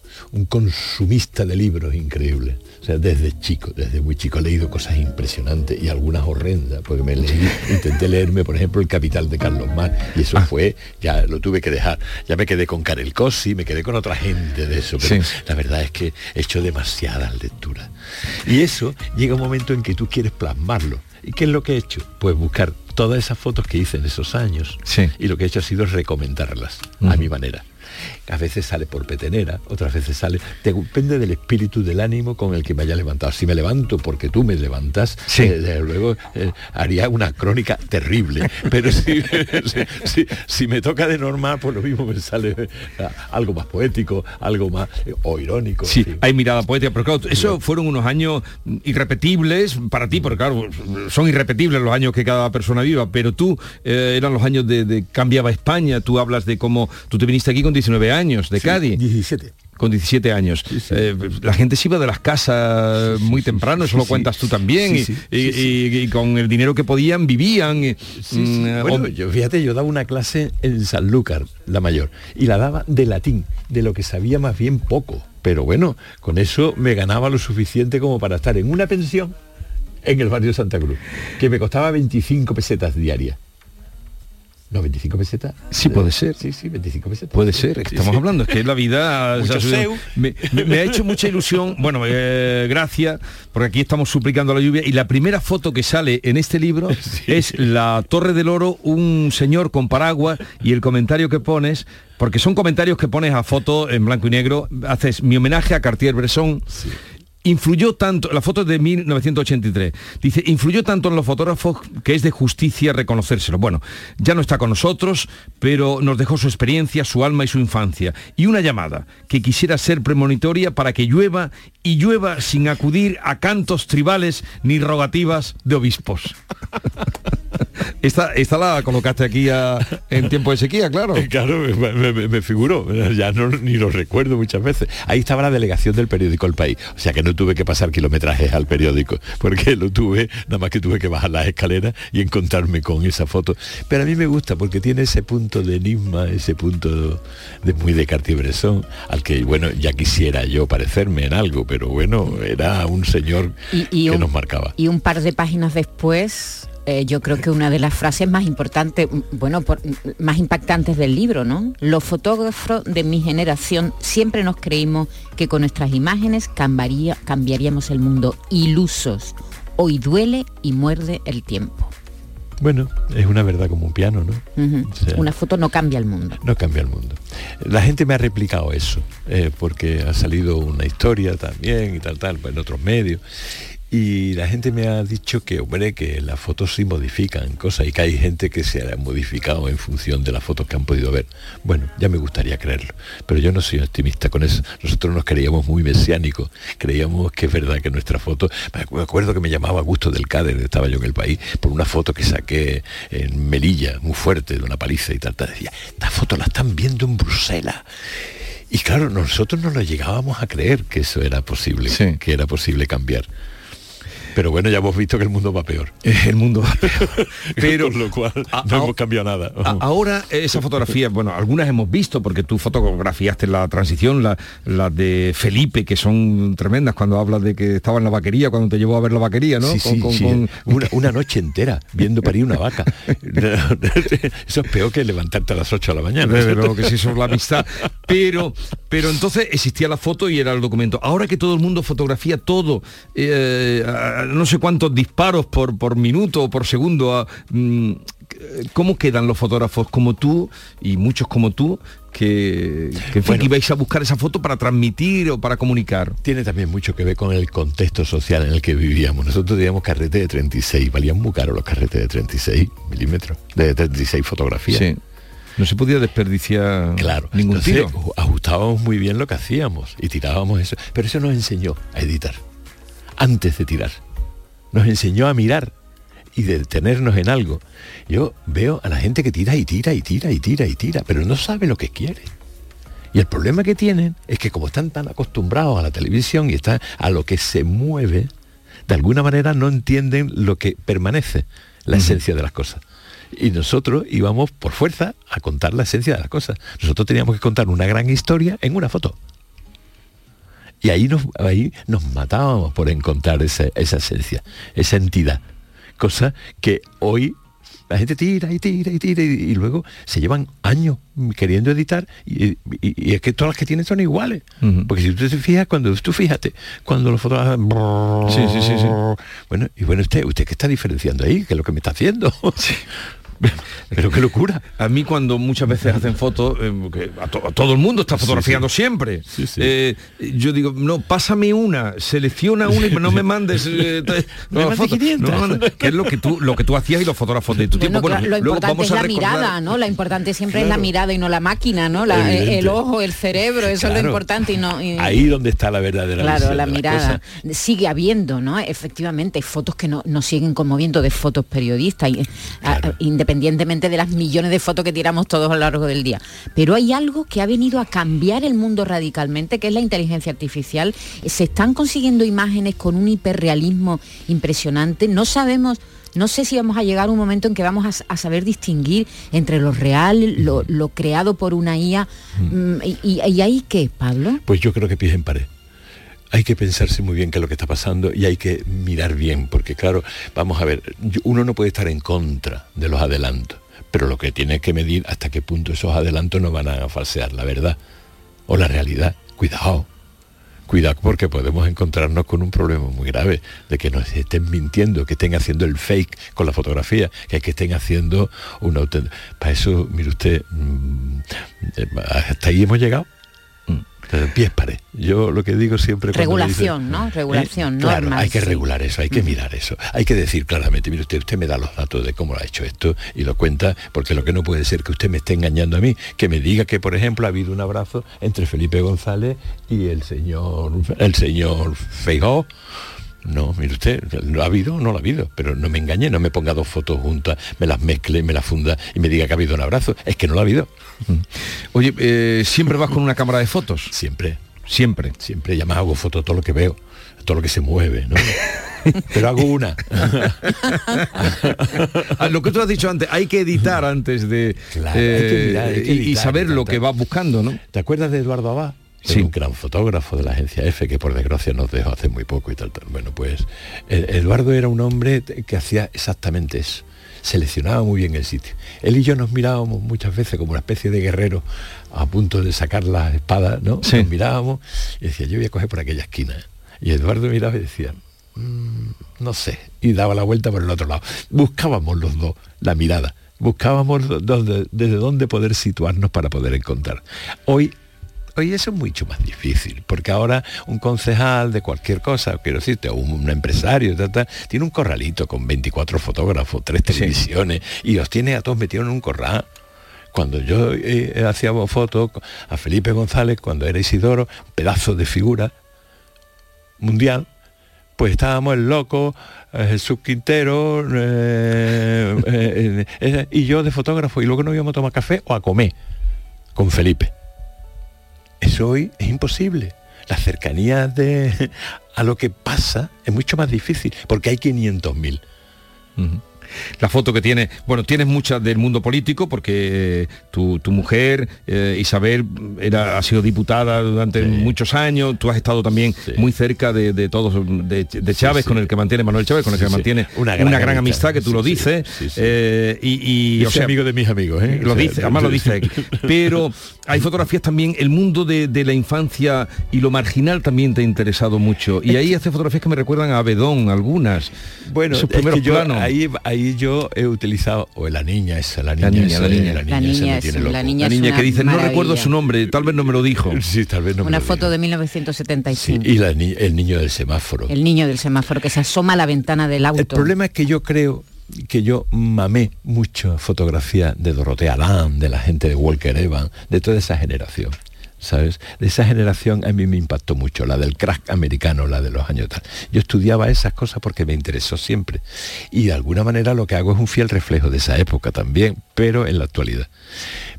consumista de libros increíble. O sea, desde chico, desde muy chico he leído cosas impresionantes y algunas horrendas, porque me leí, intenté leerme, por ejemplo, El Capital de Carlos Marx, y eso ah. fue, ya lo tuve que dejar. Ya me quedé con Karel Cosi, me quedé con otra gente de eso, pero la verdad es que he hecho demasiadas lecturas. Y eso llega un momento en que tú quieres plasmarlo ¿Y qué es lo que he hecho? Pues buscar todas esas fotos que hice en esos años. Y lo que he hecho ha sido recomendarlas a mi manera a veces sale por petenera, otras veces sale, depende del espíritu, del ánimo con el que me haya levantado. Si me levanto porque tú me levantas, eh, desde luego eh, haría una crónica terrible, pero <laughs> si, me toca de normal, pues lo mismo me sale eh, algo más poético, algo más o irónico. Sí, hay mirada poética, pero claro, eso fueron unos años irrepetibles para ti, porque claro, son irrepetibles los años que cada persona viva, pero tú eran los años de, cambiaba España, tú hablas de cómo tú te viniste aquí con 19 años de Cádiz. 17 con 17 años. Eh, la gente se iba de las casas muy temprano, eso lo cuentas tú también, y, con el dinero que podían vivían. Mm, bueno, yo, fíjate, yo daba una clase en Sanlúcar, la mayor, y la daba de latín, de lo que sabía más bien poco. Pero bueno, con eso me ganaba lo suficiente como para estar en una pensión en el barrio Santa Cruz, que me costaba 25 pesetas diarias. ¿No, 25 pesetas? Sí, puede ser. Sí, sí, 25 pesetas. Puede ser, estamos hablando, es que la vida... <laughs> me, ha hecho mucha ilusión, <laughs> bueno, eh, gracias, porque aquí estamos suplicando la lluvia, y la primera foto que sale en este libro <laughs> es la Torre del Oro, un señor con paraguas, y el comentario que pones, porque son comentarios que pones a foto en blanco y negro, haces mi homenaje a Cartier-Bresson, influyó tanto, la foto es de 1983, dice, influyó tanto en los fotógrafos que es de justicia reconocérselo. Bueno, ya no está con nosotros, pero nos dejó su experiencia, su alma y su infancia. Y una llamada que quisiera ser premonitoria para que llueva y llueva sin acudir a cantos tribales ni rogativas de obispos. <laughs> Esta, esta la colocaste aquí en tiempo de sequía, claro. <laughs> Claro, me, figuró, ya no, ni lo recuerdo muchas veces. Ahí estaba la delegación del periódico El País, o sea que no tuve que pasar kilometrajes al periódico, porque lo tuve, nada más que tuve que bajar las escaleras y encontrarme con esa foto. Pero a mí me gusta porque tiene ese punto de enigma, ese punto de muy de Cartier-Bresson, al que, bueno, ya quisiera yo parecerme en algo, pero bueno, era un señor que nos marcaba. Y un par de páginas después eh, yo creo que una de las frases más importantes, bueno, más impactantes del libro, ¿no? Los fotógrafos de mi generación siempre nos creímos que con nuestras imágenes cambiaríamos el mundo. Ilusos. Hoy duele y muerde el tiempo. Bueno, es una verdad como un piano, ¿no? una foto no cambia el mundo. No cambia el mundo. La gente me ha replicado eso, eh, porque ha salido una historia también y tal, tal, en otros medios. Y la gente me ha dicho que, hombre, que las fotos sí modifican cosas y que hay gente que se ha modificado en función de las fotos que han podido ver. Bueno, ya me gustaría creerlo, pero yo no soy optimista con eso. Nosotros nos creíamos muy mesiánicos, creíamos que es verdad que nuestra foto... Me acuerdo que me llamaba Gusto del Cáder, estaba yo en el país, por una foto que saqué en Melilla, muy fuerte, de una paliza y tal. Decía, esta foto la están viendo en Bruselas. Y claro, nosotros no nos llegábamos a creer que eso era posible, que era posible cambiar. Pero bueno, ya hemos visto que el mundo va peor. El mundo va peor. <laughs> Pero lo cual no hemos cambiado nada. ahora esa fotografía, bueno, algunas hemos visto porque tú fotografiaste la transición, las la de Felipe, que son tremendas cuando hablas de que estaba en la vaquería, cuando te llevó a ver la vaquería, ¿no? Una, noche entera viendo parir una vaca. <laughs> eso es peor que levantarte a las 8 de la mañana. Desde luego que sí, eso es la amistad. Pero, pero entonces existía la foto y era el documento. Ahora que todo el mundo fotografía todo, eh, no sé cuántos disparos por, por minuto o por segundo, mm, ¿cómo quedan los fotógrafos como tú y muchos como tú que, que, ibais a buscar esa foto para transmitir o para comunicar? Tiene también mucho que ver con el contexto social en el que vivíamos. Nosotros teníamos carrete de 36, valían muy caro los carretes de 36 milímetros, de 36 fotografías. No se podía desperdiciar claro, ningún tiro. Ajustábamos muy bien lo que hacíamos y tirábamos eso. Pero eso nos enseñó a editar antes de tirar. Nos enseñó a mirar y detenernos en algo. Yo veo a la gente que tira y tira y tira y tira y tira, pero no sabe lo que quiere. Y el problema que tienen es que como están tan acostumbrados a la televisión y están a lo que se mueve, de alguna manera no entienden lo que permanece, la esencia de las cosas. Y nosotros íbamos por fuerza a contar la esencia de las cosas. Nosotros teníamos que contar una gran historia en una foto. Y ahí nos, ahí nos matábamos por encontrar esa, esencia, esa entidad. Cosa que hoy la gente tira y tira y tira y, luego se llevan años queriendo editar y, es que todas las que tienen son iguales. Porque si usted se fija, cuando tú fíjate, cuando los fotógrafos... Sí, sí, sí, sí. Bueno, y bueno, usted, usted qué está diferenciando ahí, que es lo que me está haciendo. <laughs> <laughs> Pero qué locura. A mí cuando muchas veces hacen fotos, eh, a, todo el mundo está fotografiando siempre. Eh, yo digo, no, pásame una, selecciona una y no me mandes <laughs> eh, no, que es lo que tú lo que tú hacías y los fotógrafos de tu tiempo. Bueno, lo importante es la mirada, ¿no? La importante siempre es la mirada y no la máquina, ¿no? el ojo, el cerebro, eso es lo importante y no. Ahí donde está la verdadera Claro, la mirada. Sigue habiendo, ¿no? Efectivamente, hay fotos que no, nos siguen conmoviendo de fotos periodistas, independientemente independientemente de las millones de fotos que tiramos todos a lo largo del día. Pero hay algo que ha venido a cambiar el mundo radicalmente, que es la inteligencia artificial. Se están consiguiendo imágenes con un hiperrealismo impresionante. No sabemos no sé si vamos a llegar a un momento en que vamos a, saber distinguir entre lo real, lo, creado por una IA. Mm, y, y, ahí qué, Pablo? Pues yo creo que pies en pared hay que pensarse muy bien qué es lo que está pasando y hay que mirar bien, porque claro, vamos a ver, uno no puede estar en contra de los adelantos, pero lo que tiene que medir hasta qué punto esos adelantos no van a falsear la verdad o la realidad. Cuidado, cuidado porque podemos encontrarnos con un problema muy grave de que nos estén mintiendo, que estén haciendo el fake con la fotografía, que, que estén haciendo una Para eso, mire usted, mm, eh, hasta ahí hemos llegado pies pared. Yo lo que digo siempre... Regulación, ¿no? Regulación, no Claro, hay que regular eso, hay que mirar eso. Hay que decir claramente, mire usted, usted me da los datos de cómo lo ha hecho esto y lo cuenta, porque lo que no puede ser que usted me esté engañando a mí, que me diga que, por ejemplo, ha habido un abrazo entre Felipe González y el señor, el señor Feijó no, mire usted, ¿lo ha habido o no lo ha habido? Pero no me engañe, no me ponga dos fotos juntas, me las mezcle, me las funda y me diga que ha habido un abrazo. Es que no lo ha habido. <laughs> Oye, eh, ¿siempre vas con una cámara de fotos? Siempre. Siempre. Siempre, ya más hago fotos todo lo que veo, todo lo que se mueve, ¿no? <laughs> Pero hago una. <laughs> Ah, lo que tú has dicho antes, hay que editar antes de... Eh, y saber lo que vas buscando, ¿no? ¿Te acuerdas de Eduardo Abad? Sí. un gran fotógrafo de la agencia F que por desgracia nos dejó hace muy poco y tal, tal. Bueno, pues eh, Eduardo era un hombre que hacía exactamente eso. Seleccionaba muy bien el sitio. Él y yo nos mirábamos muchas veces como una especie de guerrero a punto de sacar la espada, ¿no? Nos mirábamos y decía, yo voy a coger por aquella esquina. Y Eduardo miraba y decía, mm, no sé, y daba la vuelta por el otro lado. Buscábamos los dos la mirada, buscábamos desde dónde poder situarnos para poder encontrar. Hoy y eso es mucho más difícil, porque ahora un concejal de cualquier cosa, quiero decirte, un, empresario, tiene un corralito con 24 fotógrafos, tres televisiones, y los tiene a todos metidos en un corral. Cuando yo eh, hacía fotos a Felipe González, cuando era Isidoro, pedazo de figura mundial, pues estábamos el loco, eh, Jesús Quintero eh, <laughs> y yo de fotógrafo, y luego nos íbamos a tomar café o a comer con Felipe. Eso hoy es imposible. la cercanía de, <laughs> a lo que pasa es mucho más difícil, porque hay 500.000. La foto que tiene, bueno, tienes muchas del mundo político porque tu, mujer, eh, Isabel, era, ha sido diputada durante muchos años, tú has estado también muy cerca de, todos, de, Chávez, con el que mantiene Manuel Chávez, con el que mantiene una gran, amistad, que tú lo dices. Eh, y, o sea, amigo de mis amigos, ¿eh? Lo dice, además lo dice. <laughs> Pero hay fotografías también, el mundo de, la infancia y lo marginal también te ha interesado mucho. Y ahí hace fotografías que me recuerdan a Bedón, algunas. Bueno, es que yo, Ahí, ahí yo he utilizado, o la niña esa, la niña, la niña, la niña, la niña, la niña, que dice, no recuerdo su nombre, tal vez no me lo dijo. <laughs> Sí, tal vez no Una foto de 1975. y el niño del semáforo. El niño del semáforo que se asoma a la ventana del auto. El problema es que yo creo que yo mamé mucho fotografía de Dorotea Land, de la gente de Walker Evans, de toda esa generación. ¿Sabes? De esa generación a mí me impactó mucho, la del crack americano, la de los años tal. Yo estudiaba esas cosas porque me interesó siempre. Y de alguna manera lo que hago es un fiel reflejo de esa época también, pero en la actualidad.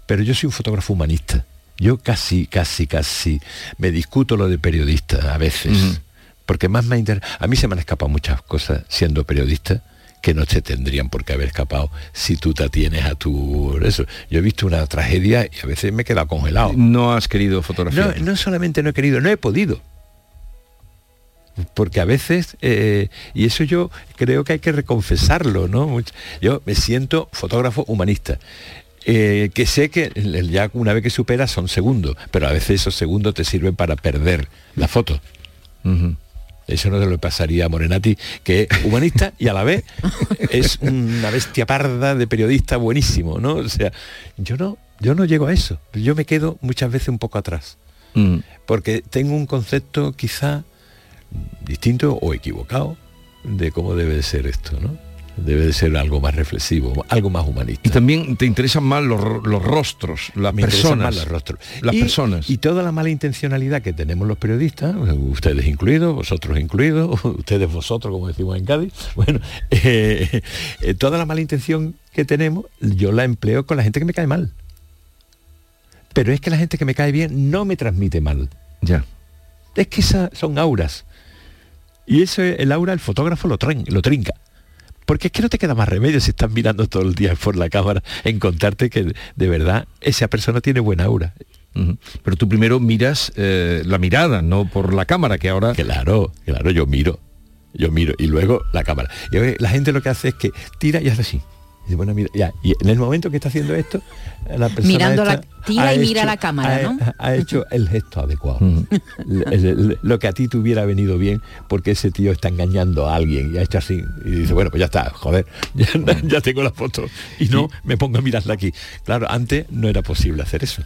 Pero yo soy un fotógrafo humanista. Yo casi, casi, casi me discuto lo de periodista a veces. Porque más me interesa. A mí se me han escapado muchas cosas siendo periodista que no te tendrían por qué haber escapado si tú te atienes a tu... Eso. Yo he visto una tragedia y a veces me he quedado congelado. No has querido fotografiar. No, solamente no he querido, no he podido. Porque a veces, eh, y eso yo creo que hay que reconfesarlo, ¿no? Yo me siento fotógrafo humanista. Eh, que sé que ya una vez que superas son segundos, pero a veces esos segundos te sirven para perder la foto. Eso no se lo pasaría a Morenati, que es humanista y a la vez es una bestia parda de periodista buenísimo, ¿no? O sea, yo no, yo no llego a eso. Yo me quedo muchas veces un poco atrás. Mm. Porque tengo un concepto quizá distinto o equivocado de cómo debe ser esto, ¿no? Debe de ser algo más reflexivo, algo más humanista. Y también te interesan más los, rostros, las personas. los rostros. Las y, personas. Y toda la mala intencionalidad que tenemos los periodistas, ustedes incluidos, vosotros incluidos, <laughs> ustedes vosotros, como decimos en Cádiz, <laughs> bueno, eh, eh, toda la mala intención que tenemos, yo la empleo con la gente que me cae mal. Pero es que la gente que me cae bien no me transmite mal. Ya. Es que esas son auras. Y eso el aura el fotógrafo lo, lo trinca. Porque es que no te queda más remedio si estás mirando todo el día por la cámara en contarte que de verdad esa persona tiene buena aura. Pero tú primero miras eh, la mirada, no por la cámara, que ahora... Claro, claro, yo miro. Yo miro y luego la cámara. Y la gente lo que hace es que tira y hace así. Y en el momento que está haciendo esto, la persona Mirando la tira y mira la cámara, ¿no? Ha, hecho el gesto adecuado. lo que a ti te hubiera venido bien, porque ese tío está engañando a alguien y ha hecho así. Y dice, bueno, pues ya está, joder, <laughs> ya, tengo la foto. Y no me pongo a mirarla aquí. Claro, antes no era posible hacer eso.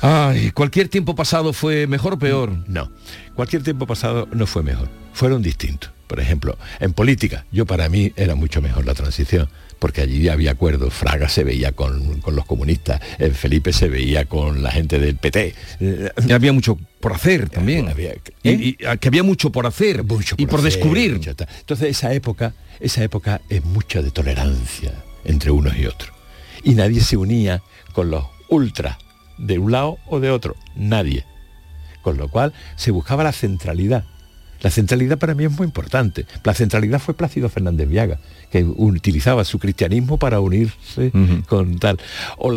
Ay, ¿cualquier tiempo pasado fue mejor o peor? No, cualquier tiempo pasado no fue mejor, fueron distintos. Por ejemplo, en política, yo para mí era mucho mejor la transición, porque allí había acuerdos. Fraga se veía con, los comunistas, Felipe se veía con la gente del PT. Y había mucho por hacer también. y, que había mucho por hacer y por descubrir. Entonces esa época, esa época es mucha de tolerancia entre unos y otros. Y nadie se unía con los ultras de un lado o de otro. Nadie. Con lo cual se buscaba la centralidad la centralidad para mí es muy importante. La centralidad fue Plácido Fernández Viaga, que utilizaba su cristianismo para unirse con tal. O,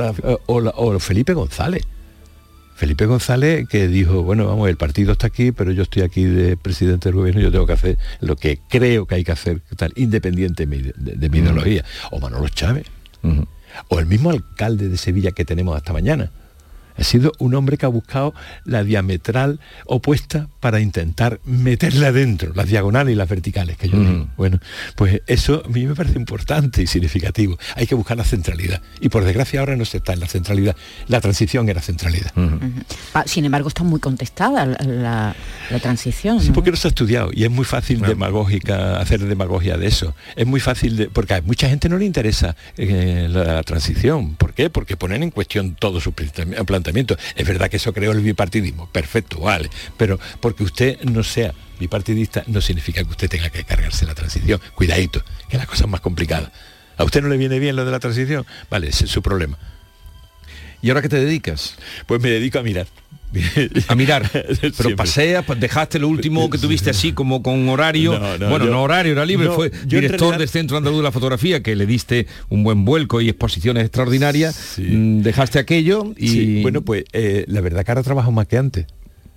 o, Felipe González. Felipe González que dijo, bueno, vamos, el partido está aquí, pero yo estoy aquí de presidente del gobierno, yo tengo que hacer lo que creo que hay que hacer, tal, independiente de, mi ideología. O Manolo Chávez. O el mismo alcalde de Sevilla que tenemos hasta mañana ha sido un hombre que ha buscado la diametral opuesta para intentar meterla adentro, las diagonales y las verticales que yo digo. Bueno, pues eso a mí me parece importante y significativo. Hay que buscar la centralidad. Y por desgracia ahora no se está en la centralidad. La transición era centralidad. Ah, sin embargo, está muy contestada la, transición. Sí, porque no se ha estudiado y es muy fácil demagógica, hacer demagogia de eso. Es muy fácil de, porque a mucha gente no le interesa eh, la, transición. ¿Por qué? Porque ponen en cuestión todo su planteamiento es verdad que eso creó el bipartidismo, perfecto, vale, pero porque usted no sea bipartidista no significa que usted tenga que cargarse la transición. Cuidadito, que la cosa más complicada. ¿A usted no le viene bien lo de la transición? Vale, ese es su problema. ¿Y ahora qué te dedicas? Pues me dedico a mirar. A mirar. <laughs> Pero paseas, dejaste lo último que tuviste así como con horario. bueno, no horario, era libre, fue director del Centro Andaluz de la Fotografía, que le diste un buen vuelco y exposiciones extraordinarias. Mm, dejaste aquello y. bueno, pues eh, la verdad que ahora trabajo más que antes.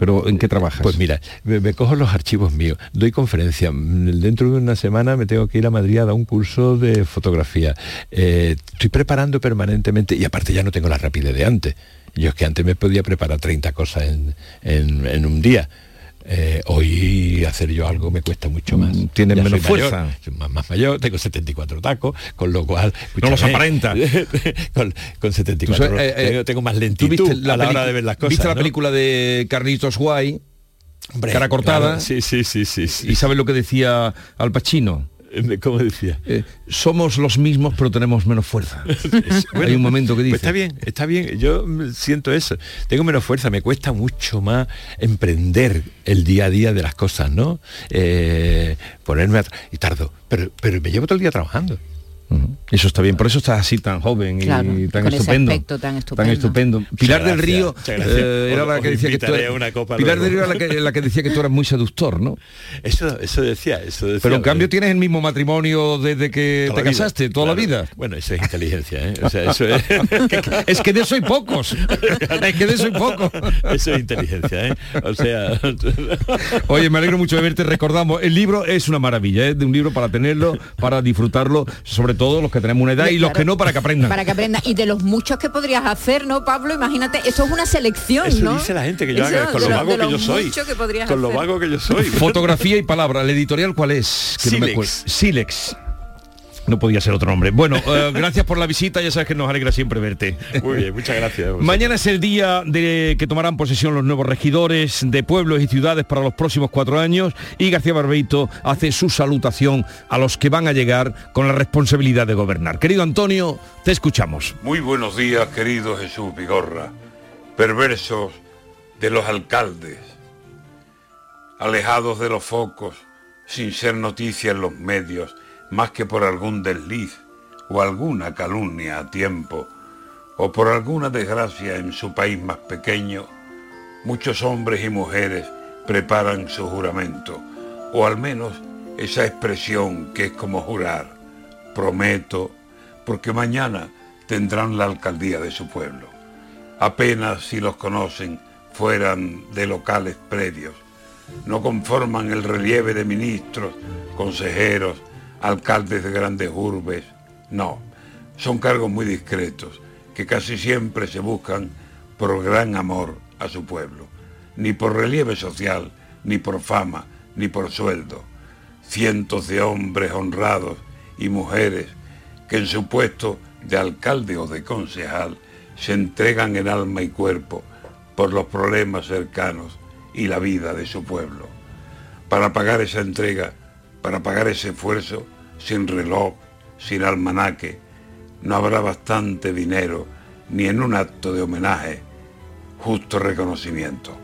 ¿Pero en qué trabajas? Pues mira, me, cojo los archivos míos, doy conferencia. Dentro de una semana me tengo que ir a Madrid a dar un curso de fotografía. Eh, estoy preparando permanentemente y aparte ya no tengo la rapidez de antes. Yo es que antes me podía preparar 30 cosas en, un día. Eh, hoy hacer yo algo me cuesta mucho más. Mm, Tienes menos fuerza. más, mayor, tengo 74 tacos, con lo cual... no los aparenta. <laughs> con, 74 eh, eh, tengo, más lentitud a la hora de ver las cosas. ¿Viste la película de Carlitos Guay? cara cortada. sí, sí, sí, sí, ¿Y sabes lo que decía Al Pacino? ¿Cómo decía? Eh, somos los mismos, pero tenemos menos fuerza. <laughs> <laughs> Hay un momento que pues dice. está bien, está bien. Yo siento eso. Tengo menos fuerza, me cuesta mucho más emprender el día a día de las cosas, ¿no? Eh, ponerme a y tardo, pero, pero me llevo todo el día trabajando. Eso está bien, por eso estás así tan joven y tan estupendo, tan estupendo. Pilar del Río eh, era la que decía que tú Pilar del Río era la que, decía que tú eras muy seductor, ¿no? Eso, eso decía, eso Pero en cambio tienes el mismo matrimonio desde que te casaste, toda la vida. Bueno, eso es inteligencia, ¿eh? O sea, eso es... <laughs> es que de eso hay pocos. es que de eso hay pocos. Eso es inteligencia, ¿eh? O sea. <laughs> Oye, me alegro mucho de verte. Recordamos, el libro es una maravilla, ¿eh? de un libro para tenerlo, para disfrutarlo, sobre todo todos los que tenemos una edad y los que no para que aprendan. Para que aprendan. Y de los muchos que podrías hacer, ¿no, Pablo? Imagínate, eso es una selección, eso dice la gente que yo haga, con lo, vago que yo soy. con lo vago que yo soy. Fotografía y palabra. ¿La editorial cuál es? Silex. Silex. No podía ser otro nombre. Bueno, eh, <laughs> gracias por la visita, ya sabes que nos alegra siempre verte. Muy bien, muchas gracias. Mañana es el día de que tomarán posesión los nuevos regidores de pueblos y ciudades para los próximos cuatro años y García Barbeito hace su salutación a los que van a llegar con la responsabilidad de gobernar. Querido Antonio, te escuchamos. Muy buenos días, querido Jesús Vigorra, perversos de los alcaldes, alejados de los focos, sin ser noticia en los medios más que por algún desliz o alguna calumnia a tiempo, o por alguna desgracia en su país más pequeño, muchos hombres y mujeres preparan su juramento, o al menos esa expresión que es como jurar, prometo, porque mañana tendrán la alcaldía de su pueblo. Apenas si los conocen fueran de locales predios, no conforman el relieve de ministros, consejeros, alcaldes de grandes urbes, no, son cargos muy discretos, que casi siempre se buscan por gran amor a su pueblo, ni por relieve social, ni por fama, ni por sueldo. Cientos de hombres honrados y mujeres que en su puesto de alcalde o de concejal se entregan en alma y cuerpo por los problemas cercanos y la vida de su pueblo. Para pagar esa entrega para pagar ese esfuerzo, sin reloj, sin almanaque, no habrá bastante dinero ni en un acto de homenaje, justo reconocimiento.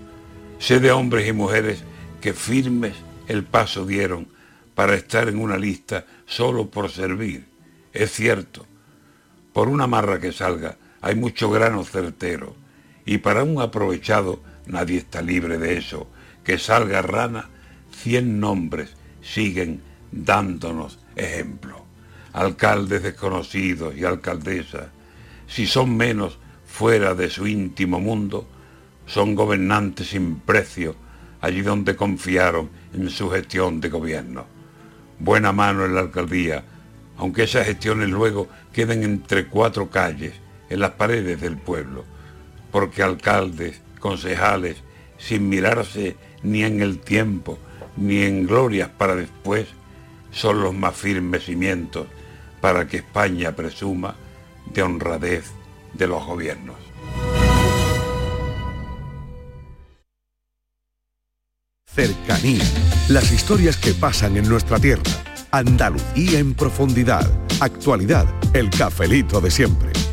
Sé de hombres y mujeres que firmes el paso dieron para estar en una lista solo por servir. Es cierto, por una marra que salga hay mucho grano certero y para un aprovechado nadie está libre de eso. Que salga rana, cien nombres siguen dándonos ejemplo. Alcaldes desconocidos y alcaldesas, si son menos fuera de su íntimo mundo, son gobernantes sin precio allí donde confiaron en su gestión de gobierno. Buena mano en la alcaldía, aunque esas gestiones luego queden entre cuatro calles, en las paredes del pueblo, porque alcaldes, concejales, sin mirarse ni en el tiempo, ni en glorias para después, son los más firmes cimientos para que España presuma de honradez de los gobiernos. Cercanía. Las historias que pasan en nuestra tierra. Andalucía en profundidad. Actualidad. El cafelito de siempre.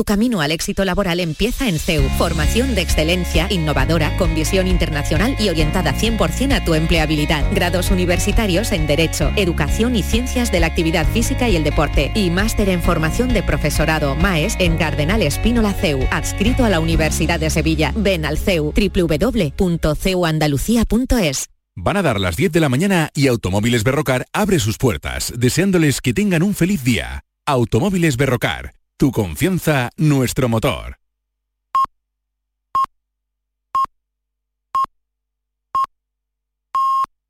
Tu camino al éxito laboral empieza en CEU. Formación de excelencia, innovadora, con visión internacional y orientada 100% a tu empleabilidad. Grados universitarios en Derecho, Educación y Ciencias de la Actividad Física y el Deporte. Y máster en formación de profesorado MAES en Cardenal Espínola CEU. Adscrito a la Universidad de Sevilla. Ven al CEU. www.ceuandalucía.es. Van a dar las 10 de la mañana y Automóviles Berrocar abre sus puertas, deseándoles que tengan un feliz día. Automóviles Berrocar tu confianza, nuestro motor.